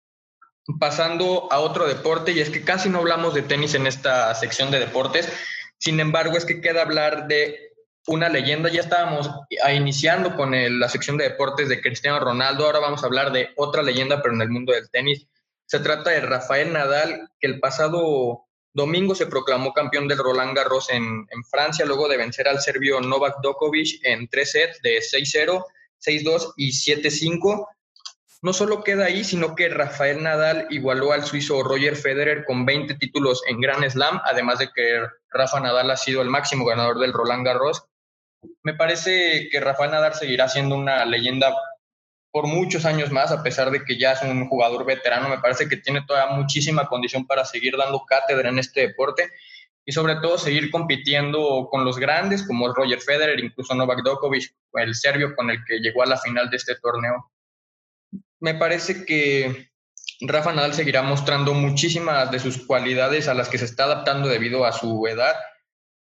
Pasando a otro deporte, y es que casi no hablamos de tenis en esta sección de deportes, sin embargo es que queda hablar de una leyenda, ya estábamos iniciando con la sección de deportes de Cristiano Ronaldo, ahora vamos a hablar de otra leyenda, pero en el mundo del tenis. Se trata de Rafael Nadal, que el pasado domingo se proclamó campeón del Roland Garros en, en Francia, luego de vencer al serbio Novak Djokovic en tres sets de 6-0 6-2 y 7-5. No solo queda ahí, sino que Rafael Nadal igualó al suizo Roger Federer con 20 títulos en Grand Slam, además de que Rafa Nadal ha sido el máximo ganador del Roland Garros. Me parece que Rafael Nadal seguirá siendo una leyenda por muchos años más, a pesar de que ya es un jugador veterano. Me parece que tiene toda muchísima condición para seguir dando cátedra en este deporte y sobre todo seguir compitiendo con los grandes como Roger Federer, incluso Novak Djokovic, el serbio con el que llegó a la final de este torneo. Me parece que Rafa Nadal seguirá mostrando muchísimas de sus cualidades a las que se está adaptando debido a su edad.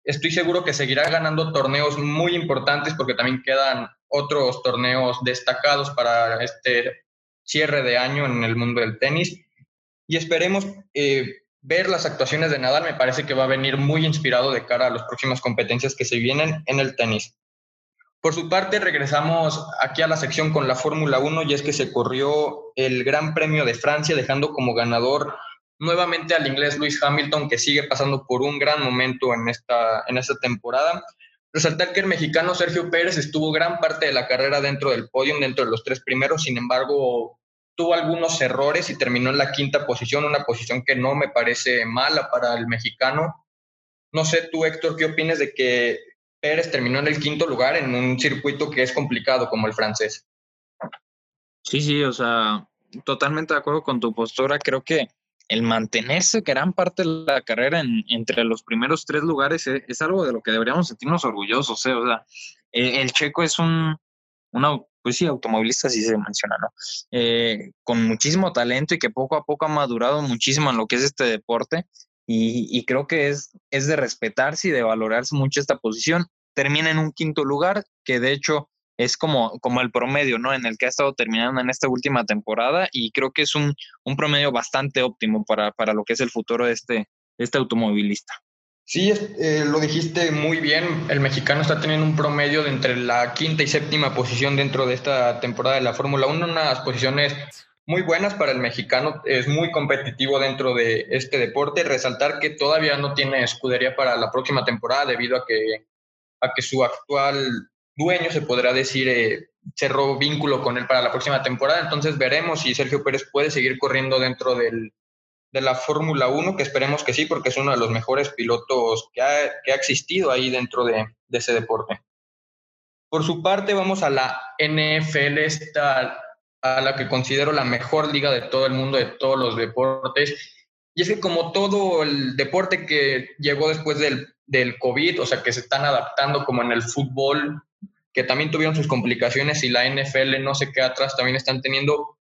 Estoy seguro que seguirá ganando torneos muy importantes porque también quedan otros torneos destacados para este cierre de año en el mundo del tenis. Y esperemos eh, ver las actuaciones de Nadal me parece que va a venir muy inspirado de cara a las próximas competencias que se vienen en el tenis. Por su parte, regresamos aquí a la sección con la Fórmula 1 y es que se corrió el Gran Premio de Francia dejando como ganador nuevamente al inglés Lewis Hamilton que sigue pasando por un gran momento en esta, en esta temporada. Resaltar que el mexicano Sergio Pérez estuvo gran parte de la carrera dentro del podio, dentro de los tres primeros, sin embargo tuvo algunos errores y terminó en la quinta posición, una posición que no me parece mala para el mexicano. No sé tú, Héctor, ¿qué opinas de que Pérez terminó en el quinto lugar en un circuito que es complicado como el francés? Sí, sí, o sea, totalmente de acuerdo con tu postura. Creo que el mantenerse gran parte de la carrera en, entre los primeros tres lugares es, es, algo de lo que deberíamos sentirnos orgullosos. ¿eh? O sea, el, checo es un, una, pues sí, automovilista, así se menciona, ¿no? Eh, con muchísimo talento y que poco a poco ha madurado muchísimo en lo que es este deporte. Y, y creo que es, es de respetarse y de valorarse mucho esta posición. Termina en un quinto lugar, que de hecho es como, como el promedio, ¿no? En el que ha estado terminando en esta última temporada y creo que es un, un promedio bastante óptimo para, para, lo que es el futuro de este, de este automovilista. Sí, eh, lo dijiste muy bien. El mexicano está teniendo un promedio de entre la quinta y séptima posición dentro de esta temporada de la Fórmula 1, unas posiciones muy buenas para el mexicano. Es muy competitivo dentro de este deporte. Resaltar que todavía no tiene escudería para la próxima temporada debido a que, a que su actual dueño, se podrá decir, eh, cerró vínculo con él para la próxima temporada. Entonces veremos si Sergio Pérez puede seguir corriendo dentro del, de la Fórmula 1, que esperemos que sí, porque es uno de los mejores pilotos que ha, que ha existido ahí dentro de, de, ese deporte. Por su parte, vamos a la NFL, esta, a la que considero la mejor liga de todo el mundo, de todos los deportes. Y es que como todo el deporte que llegó después del, del COVID, o sea, que se están adaptando como en el fútbol, que también tuvieron sus complicaciones y la NFL no se queda atrás, también están teniendo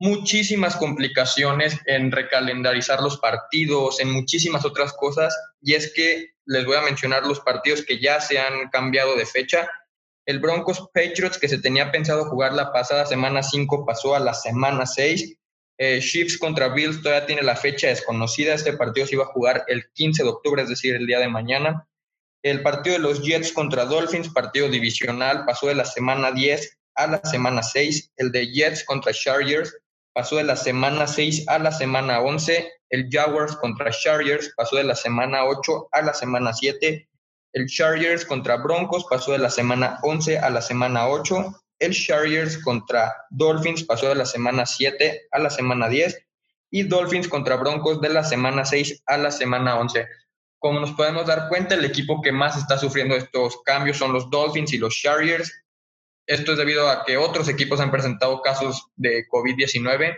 muchísimas complicaciones en recalendarizar los partidos, en muchísimas otras cosas, y es que les voy a mencionar los partidos que ya se han cambiado de fecha. El Broncos Patriots, que se tenía pensado jugar la pasada semana 5, pasó a la semana 6. Eh, Chiefs contra Bills todavía tiene la fecha desconocida. Este partido se iba a jugar el 15 de octubre, es decir, el día de mañana. El partido de los Jets contra Dolphins, partido divisional, pasó de la semana 10 a la semana 6. El de Jets contra Chargers pasó de la semana 6 a la semana 11. El Jaguars contra Chargers pasó de la semana 8 a la semana 7. El Chargers contra Broncos pasó de la semana 11 a la semana 8. El Chargers contra Dolphins pasó de la semana 7 a la semana 10. Y Dolphins contra Broncos de la semana 6 a la semana 11. Como nos podemos dar cuenta, el equipo que más está sufriendo estos cambios son los Dolphins y los Chargers. Esto es debido a que otros equipos han presentado casos de COVID-19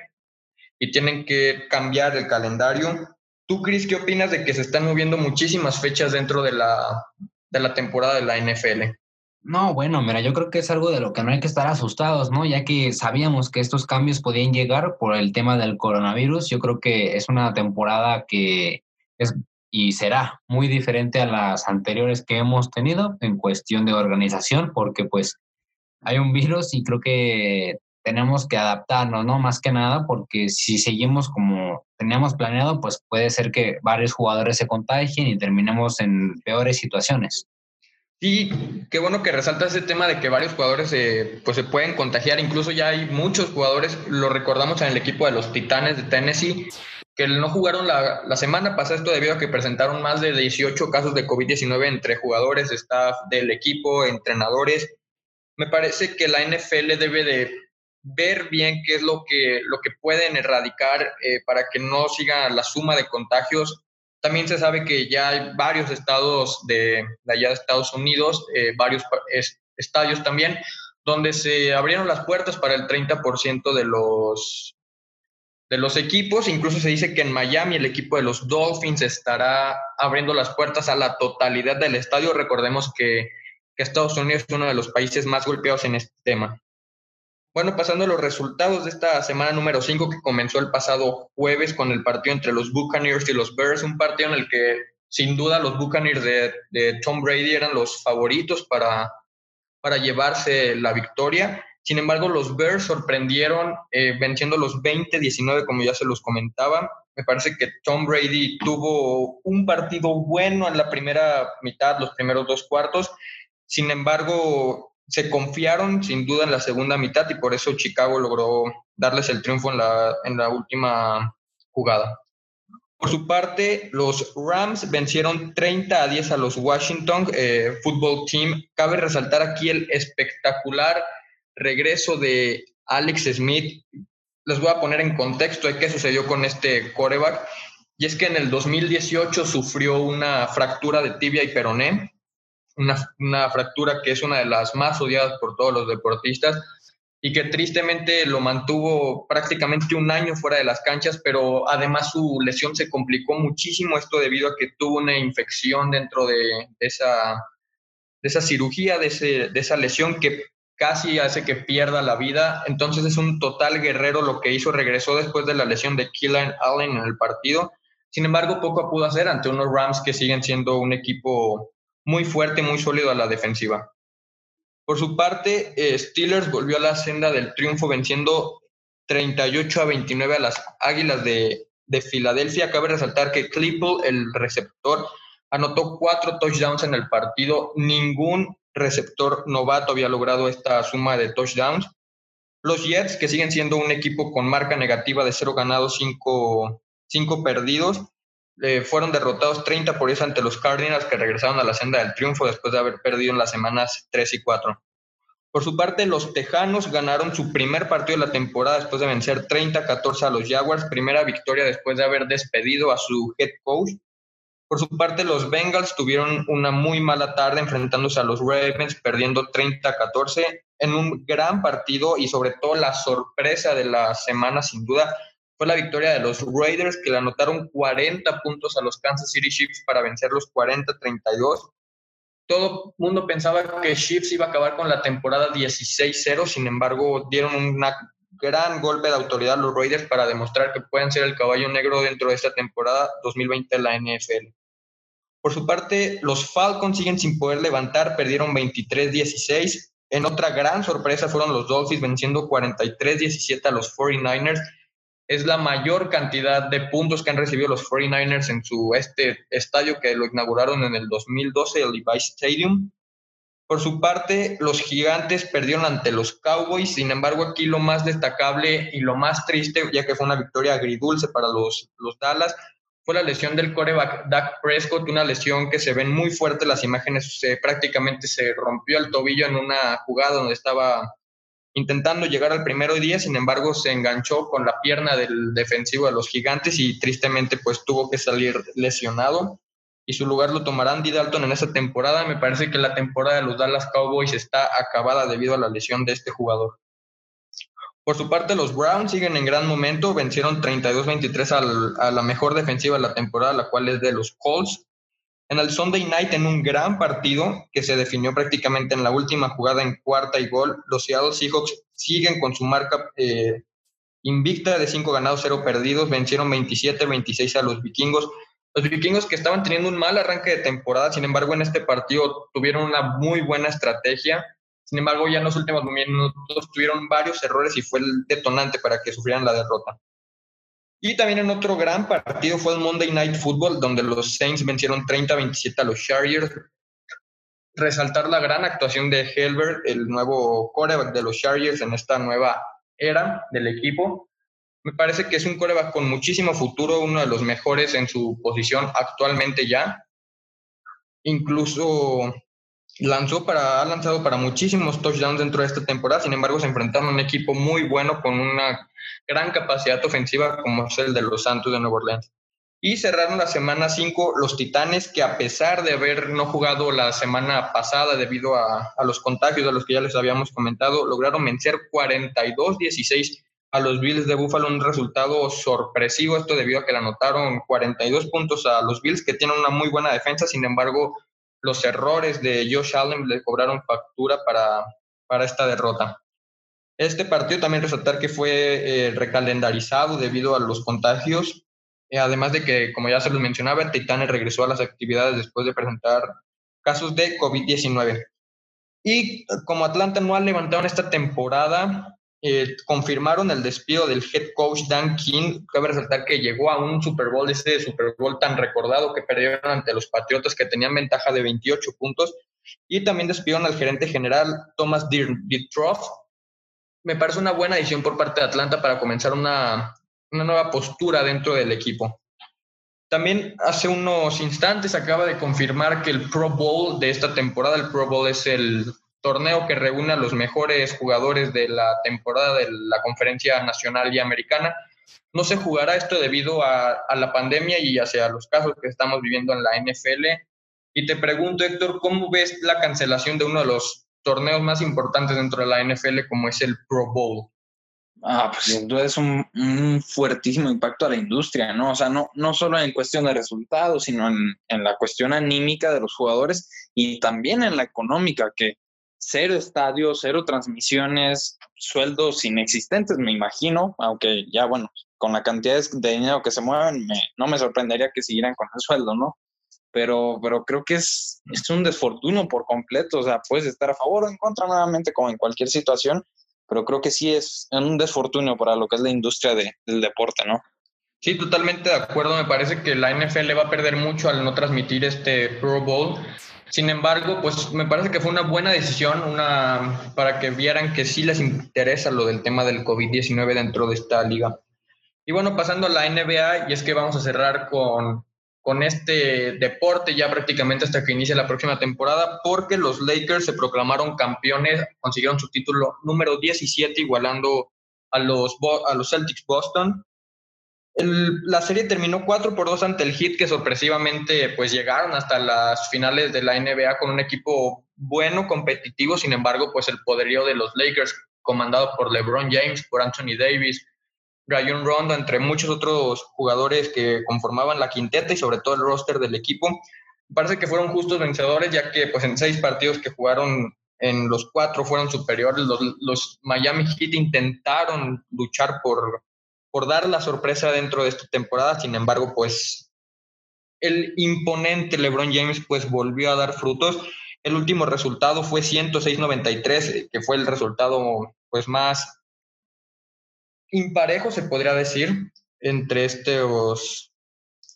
y tienen que cambiar el calendario. ¿Tú, Chris, qué opinas de que se están moviendo muchísimas fechas dentro de la, de la temporada de la NFL? No, bueno, mira, yo creo que es algo de lo que no hay que estar asustados, ¿no? Ya que sabíamos que estos cambios podían llegar por el tema del coronavirus. Yo creo que es una temporada que es y será muy diferente a las anteriores que hemos tenido en cuestión de organización, porque pues hay un virus y creo que tenemos que adaptarnos, ¿no? Más que nada, porque si seguimos como teníamos planeado, pues puede ser que varios jugadores se contagien y terminemos en peores situaciones. Sí, qué bueno que resalta ese tema de que varios jugadores pues se pueden contagiar. Incluso ya hay muchos jugadores, lo recordamos en el equipo de los Titanes de Tennessee, que no jugaron la, la semana pasada esto debido a que presentaron más de 18 casos de COVID-19 entre jugadores, staff del equipo, entrenadores me parece que la NFL debe de ver bien qué es lo que, lo que pueden erradicar eh, para que no siga la suma de contagios. También se sabe que ya hay varios estados de, allá de Estados Unidos, eh, varios estadios también, donde se abrieron las puertas para el 30% de los, de los equipos. Incluso se dice que en Miami el equipo de los Dolphins estará abriendo las puertas a la totalidad del estadio. Recordemos que que Estados Unidos es uno de los países más golpeados en este tema. Bueno, pasando a los resultados de esta semana número 5 que comenzó el pasado jueves con el partido entre los Buccaneers y los Bears, un partido en el que sin duda los Buccaneers de, Tom Brady eran los favoritos para, para llevarse la victoria. Sin embargo, los Bears sorprendieron eh, venciendo los 20-19, como ya se los comentaba. Me parece que Tom Brady tuvo un partido bueno en la primera mitad, los primeros dos cuartos, sin embargo, se confiaron sin duda en la segunda mitad y por eso Chicago logró darles el triunfo en la, en la última jugada. Por su parte, los Rams vencieron 30 a 10 a los Washington eh, Football Team. Cabe resaltar aquí el espectacular regreso de Alex Smith. Les voy a poner en contexto de qué sucedió con este coreback. Y es que en el 2018 sufrió una fractura de tibia y peroné una, fractura que es una de las más odiadas por todos los deportistas. y que tristemente lo mantuvo prácticamente un año fuera de las canchas, pero además su lesión se complicó muchísimo, esto debido a que tuvo una infección dentro de, esa, de esa cirugía, de, ese, de esa lesión que casi hace que pierda la vida. Entonces es un total guerrero lo que hizo, regresó después de la lesión de Killian Allen en el partido. Sin embargo, poco pudo hacer ante unos Rams que siguen siendo un equipo muy fuerte, muy sólido a la defensiva. Por su parte, eh, Steelers volvió a la senda del triunfo venciendo 38 a 29 a las Águilas de, de Filadelfia. Cabe resaltar que Claypool, el receptor, anotó cuatro touchdowns en el partido. Ningún receptor novato había logrado esta suma de touchdowns. Los Jets, que siguen siendo un equipo con marca negativa de cero ganados, cinco, cinco perdidos, eh, fueron derrotados 30 por 10 ante los Cardinals que regresaron a la senda del triunfo después de haber perdido en las semanas 3 y 4. Por su parte, los Tejanos ganaron su primer partido de la temporada después de vencer 30-14 a los Jaguars, primera victoria después de haber despedido a su head coach. Por su parte, los Bengals tuvieron una muy mala tarde enfrentándose a los Ravens, perdiendo 30-14 en un gran partido y sobre todo la sorpresa de la semana, sin duda, fue la victoria de los Raiders que le anotaron 40 puntos a los Kansas City Chiefs para vencer los 40-32. Todo el mundo pensaba que Chiefs iba a acabar con la temporada 16-0, sin embargo dieron un gran golpe de autoridad los Raiders para demostrar que pueden ser el caballo negro dentro de esta temporada 2020 de la NFL. Por su parte, los Falcons siguen sin poder levantar, perdieron 23-16. En otra gran sorpresa fueron los Dolphins venciendo 43-17 a los 49ers es la mayor cantidad de puntos que han recibido los 49ers en su este estadio que lo inauguraron en el 2012, el Levi's Stadium. Por su parte, los gigantes perdieron ante los Cowboys, sin embargo aquí lo más destacable y lo más triste, ya que fue una victoria agridulce para los, los Dallas, fue la lesión del coreback Dak Prescott, una lesión que se ven muy fuerte las imágenes, prácticamente se rompió el tobillo en una jugada donde estaba intentando llegar al primero día, sin embargo se enganchó con la pierna del defensivo de los gigantes y tristemente pues tuvo que salir lesionado y su lugar lo tomará Andy Dalton en esa temporada. Me parece que la temporada de los Dallas Cowboys está acabada debido a la lesión de este jugador. Por su parte, los Browns siguen en gran momento, vencieron 32-23 a la mejor defensiva de la temporada, la cual es de los Colts. En el Sunday Night, en un gran partido que se definió prácticamente en la última jugada en cuarta y gol, los Seattle Seahawks siguen con su marca eh, invicta de 5 ganados, 0 perdidos, vencieron 27-26 a los vikingos. Los vikingos que estaban teniendo un mal arranque de temporada, sin embargo, en este partido tuvieron una muy buena estrategia. Sin embargo, ya en los últimos minutos tuvieron varios errores y fue el detonante para que sufrieran la derrota. Y también en otro gran partido fue el Monday Night Football, donde los Saints vencieron 30-27 a los Chargers. Resaltar la gran actuación de Helbert, el nuevo coreback de los Chargers en esta nueva era del equipo. Me parece que es un coreback con muchísimo futuro, uno de los mejores en su posición actualmente ya. Incluso lanzó para, ha lanzado para muchísimos touchdowns dentro de esta temporada, sin embargo se enfrentaron a un equipo muy bueno con una gran capacidad ofensiva como es el de los Santos de Nueva Orleans. Y cerraron la semana 5 los Titanes, que a pesar de haber no jugado la semana pasada debido a, a los contagios de los que ya les habíamos comentado, lograron vencer 42-16 a los Bills de Buffalo, un resultado sorpresivo, esto debido a que le anotaron 42 puntos a los Bills, que tienen una muy buena defensa, sin embargo, los errores de Josh Allen le cobraron factura para, para esta derrota. Este partido también resaltar que fue eh, recalendarizado debido a los contagios, eh, además de que, como ya se los mencionaba, Titanes regresó a las actividades después de presentar casos de COVID-19. Y como Atlanta no ha levantado esta temporada, eh, confirmaron el despido del head coach Dan King. Cabe resaltar que llegó a un Super Bowl, ese Super Bowl tan recordado que perdieron ante los Patriotas que tenían ventaja de 28 puntos. Y también despidieron al gerente general Thomas Dietroff, me parece una buena decisión por parte de Atlanta para comenzar una, una nueva postura dentro del equipo. También hace unos instantes acaba de confirmar que el Pro Bowl de esta temporada, el Pro Bowl es el torneo que reúne a los mejores jugadores de la temporada de la Conferencia Nacional y Americana. No se jugará esto debido a, a la pandemia y hacia los casos que estamos viviendo en la NFL. Y te pregunto, Héctor, ¿cómo ves la cancelación de uno de los torneos más importantes dentro de la NFL como es el Pro Bowl. Ah, pues sin duda es un, fuertísimo impacto a la industria, ¿no? O sea, no, no solo en cuestión de resultados, sino en, en la cuestión anímica de los jugadores y también en la económica, que cero estadios, cero transmisiones, sueldos inexistentes, me imagino, aunque ya, bueno, con la cantidad de dinero que se mueven, no me sorprendería que siguieran con el sueldo, ¿no? Pero, pero creo que es, es un desfortunio por completo, o sea, puedes estar a favor o en contra nuevamente como en cualquier situación, pero creo que sí es un desfortunio para lo que es la industria del deporte, ¿no? Sí, totalmente de acuerdo. Me parece que la NFL va a perder mucho al no transmitir este Pro Bowl. Sin embargo, pues me parece que fue una buena decisión una, para que vieran que sí les interesa lo del tema del COVID-19 dentro de esta liga. Y bueno, pasando a la NBA, y es que vamos a cerrar con, con este deporte ya prácticamente hasta que inicie la próxima temporada, porque los Lakers se proclamaron campeones, consiguieron su título número 17, igualando a los, a los Celtics Boston. La serie terminó 4 por 2 ante el Heat, que sorpresivamente pues llegaron hasta las finales de la NBA con un equipo bueno, competitivo, sin embargo, pues el poderío de los Lakers, comandado por LeBron James, por Anthony Davis, Rayon Rondo, entre muchos otros jugadores que conformaban la quinteta y sobre todo el roster del equipo, parece que fueron justos vencedores, ya que pues en seis partidos que jugaron en los cuatro fueron superiores. los Miami Heat intentaron luchar por por dar la sorpresa dentro de esta temporada. Sin embargo, pues el imponente LeBron James pues volvió a dar frutos. El último resultado fue 106-93, que fue el resultado pues más imparejo, se podría decir, entre estos,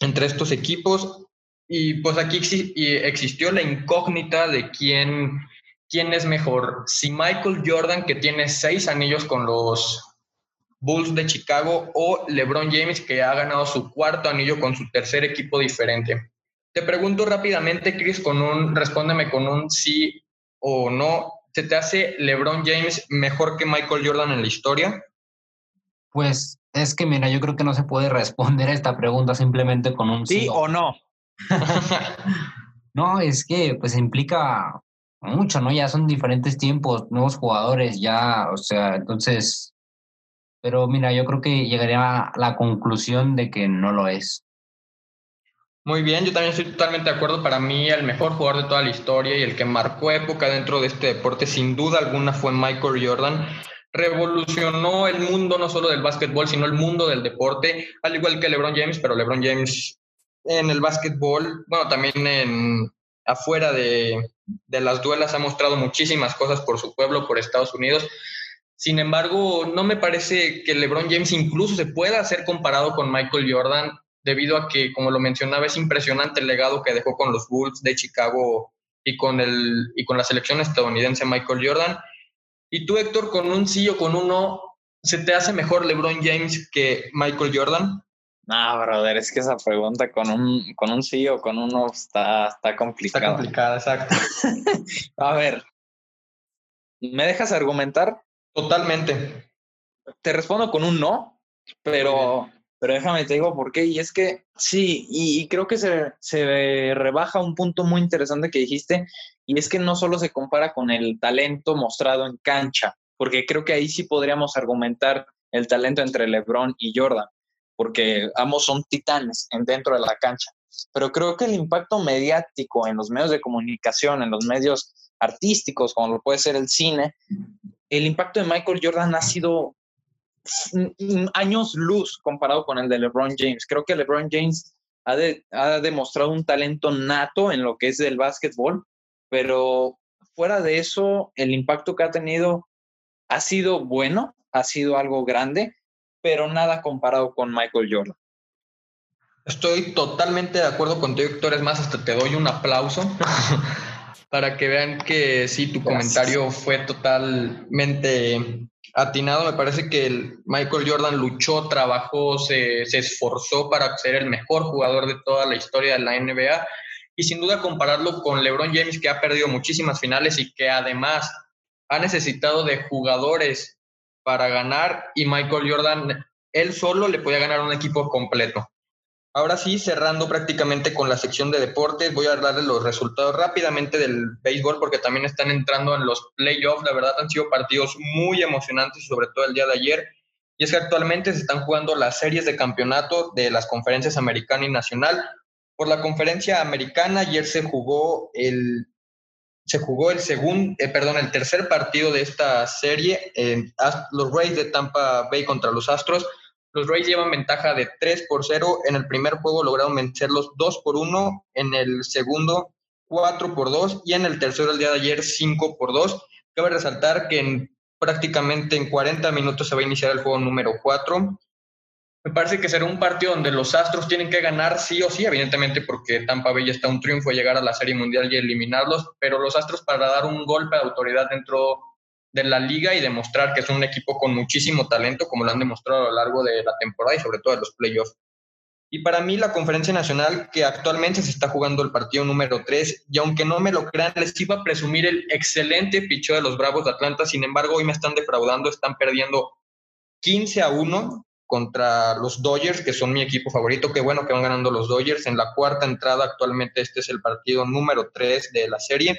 entre estos equipos. Y pues aquí existió la incógnita de quién, quién es mejor. Si Michael Jordan, que tiene seis anillos con los Bulls de Chicago o LeBron James que ha ganado su cuarto anillo con su tercer equipo diferente. Te pregunto rápidamente, Chris, con un, respóndeme con un sí o no. ¿Se te hace LeBron James mejor que Michael Jordan en la historia? Pues es que, mira, yo creo que no se puede responder a esta pregunta simplemente con un sí, o no. no, es que pues implica mucho, ¿no? Ya son diferentes tiempos, nuevos jugadores, ya, o sea, entonces pero mira, yo creo que llegaría a la conclusión de que no lo es. Muy bien, yo también estoy totalmente de acuerdo. Para mí, el mejor jugador de toda la historia y el que marcó época dentro de este deporte, sin duda alguna, fue Michael Jordan. Revolucionó el mundo no solo del básquetbol, sino el mundo del deporte, al igual que LeBron James, pero LeBron James en el básquetbol, bueno, también en, afuera de, de las duelas ha mostrado muchísimas cosas por su pueblo, por Estados Unidos. Sin embargo, no me parece que LeBron James incluso se pueda ser comparado con Michael Jordan, debido a que, como lo mencionaba, es impresionante el legado que dejó con los Bulls de Chicago y con, el, y con la selección estadounidense Michael Jordan. Y tú, Héctor, con un sí o con un no, ¿se te hace mejor LeBron James que Michael Jordan? No, brother, es que esa pregunta con un, con un sí o con un no está, está complicada. Está complicada, exacto. a ver, ¿me dejas argumentar? Totalmente. Te respondo con un no, pero, pero déjame te digo por qué. Y es que sí, y, creo que se, se, rebaja un punto muy interesante que dijiste, y es que no solo se compara con el talento mostrado en cancha, porque creo que ahí sí podríamos argumentar el talento entre LeBron y Jordan, porque ambos son titanes en, dentro de la cancha. Pero creo que el impacto mediático en los medios de comunicación, en los medios artísticos, como lo puede ser el cine, el impacto de Michael Jordan ha sido años luz comparado con el de LeBron James. Creo que LeBron James ha, ha demostrado un talento nato en lo que es el básquetbol, pero fuera de eso, el impacto que ha tenido ha sido bueno, ha sido algo grande, pero nada comparado con Michael Jordan. Estoy totalmente de acuerdo contigo, Héctor. Es más, hasta te doy un aplauso para que vean que sí, tu comentario fue totalmente atinado. Me parece que el Michael Jordan luchó, trabajó, se, se, esforzó para ser el mejor jugador de toda la historia de la NBA. Y sin duda compararlo con LeBron James, que ha perdido muchísimas finales y que además ha necesitado de jugadores para ganar. Y Michael Jordan, él solo le podía ganar un equipo completo. Ahora sí, cerrando prácticamente con la sección de deportes, voy a darles los resultados rápidamente del béisbol porque también están entrando en los playoffs. La verdad han sido partidos muy emocionantes, sobre todo el día de ayer. Y es que actualmente se están jugando las series de campeonato de las conferencias americana y nacional. Por la conferencia americana ayer se jugó el se jugó el segundo, eh, perdón, el tercer partido de esta serie, los Rays de Tampa Bay contra los Astros. Los Rays llevan ventaja de 3 por 0. En el primer juego lograron vencerlos 2 por 1. En el segundo, 4 por 2. Y en el tercero, el día de ayer, 5 por 2. Cabe resaltar que en, prácticamente en 40 minutos se va a iniciar el juego número 4. Me parece que será un partido donde los Astros tienen que ganar sí o sí, evidentemente porque Tampa Bay está un triunfo llegar a la Serie Mundial y eliminarlos, pero los Astros para dar un golpe de autoridad dentro de la liga y demostrar que es un equipo con muchísimo talento, como lo han demostrado a lo largo de la temporada y sobre todo de los playoffs. Y para mí la conferencia nacional, que actualmente se está jugando el partido número 3, y aunque no me lo crean, les iba a presumir el excelente picho de los Bravos de Atlanta, sin embargo hoy me están defraudando, están perdiendo 15 a 1 contra los Dodgers, que son mi equipo favorito, qué bueno que van ganando los Dodgers. En la cuarta entrada, actualmente este es el partido número 3 de la serie,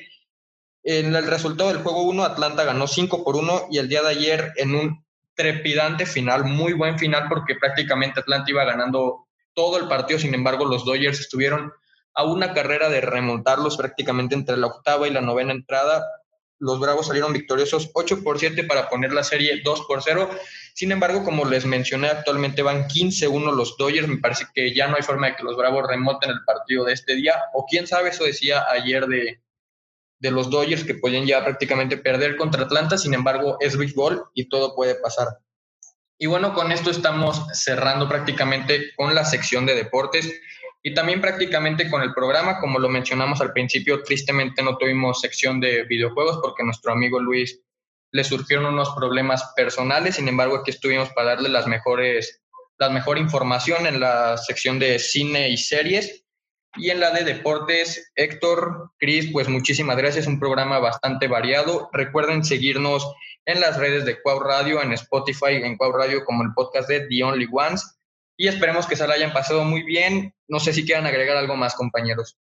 en el resultado del juego 1, Atlanta ganó 5 por 1 y el día de ayer en un trepidante final, muy buen final porque prácticamente Atlanta iba ganando todo el partido, sin embargo los Dodgers estuvieron a una carrera de remontarlos prácticamente entre la octava y la novena entrada. Los Bravos salieron victoriosos 8 por 7 para poner la serie 2 por 0. Sin embargo, como les mencioné, actualmente van 15-1 los Dodgers. Me parece que ya no hay forma de que los Bravos remonten el partido de este día. O quién sabe, eso decía ayer de, de los Dodgers que pueden ya prácticamente perder contra Atlanta, sin embargo es béisbol y todo puede pasar. Y bueno, con esto estamos cerrando prácticamente con la sección de deportes y también prácticamente con el programa, como lo mencionamos al principio, tristemente no tuvimos sección de videojuegos porque nuestro amigo Luis le surgieron unos problemas personales, sin embargo aquí estuvimos para darle las mejores, la mejor información en la sección de cine y series y en la de deportes, Héctor, Cris, pues muchísimas gracias, un programa bastante variado. Recuerden seguirnos en las redes de Cuau Radio, en Spotify, en Cuau Radio como el podcast de The Only Ones. Y esperemos que se la hayan pasado muy bien. No sé si quieran agregar algo más, compañeros.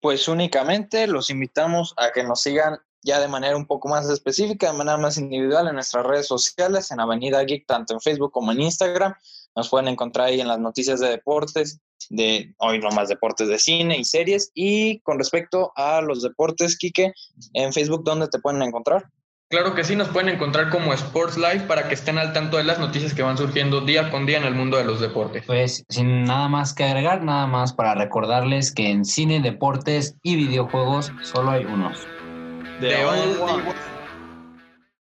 Pues únicamente los invitamos a que nos sigan ya de manera un poco más específica, de manera más individual en nuestras redes sociales, en Avenida Geek, tanto en Facebook como en Instagram. Nos pueden encontrar ahí en las noticias de deportes, de hoy no más deportes de cine y series. Y con respecto a los deportes, Quique, en Facebook, ¿dónde te pueden encontrar? Claro que sí, nos pueden encontrar como Sports Live para que estén al tanto de las noticias que van surgiendo día con día en el mundo de los deportes. Pues sin nada más que agregar, nada más para recordarles que en cine, deportes y videojuegos solo hay unos. De,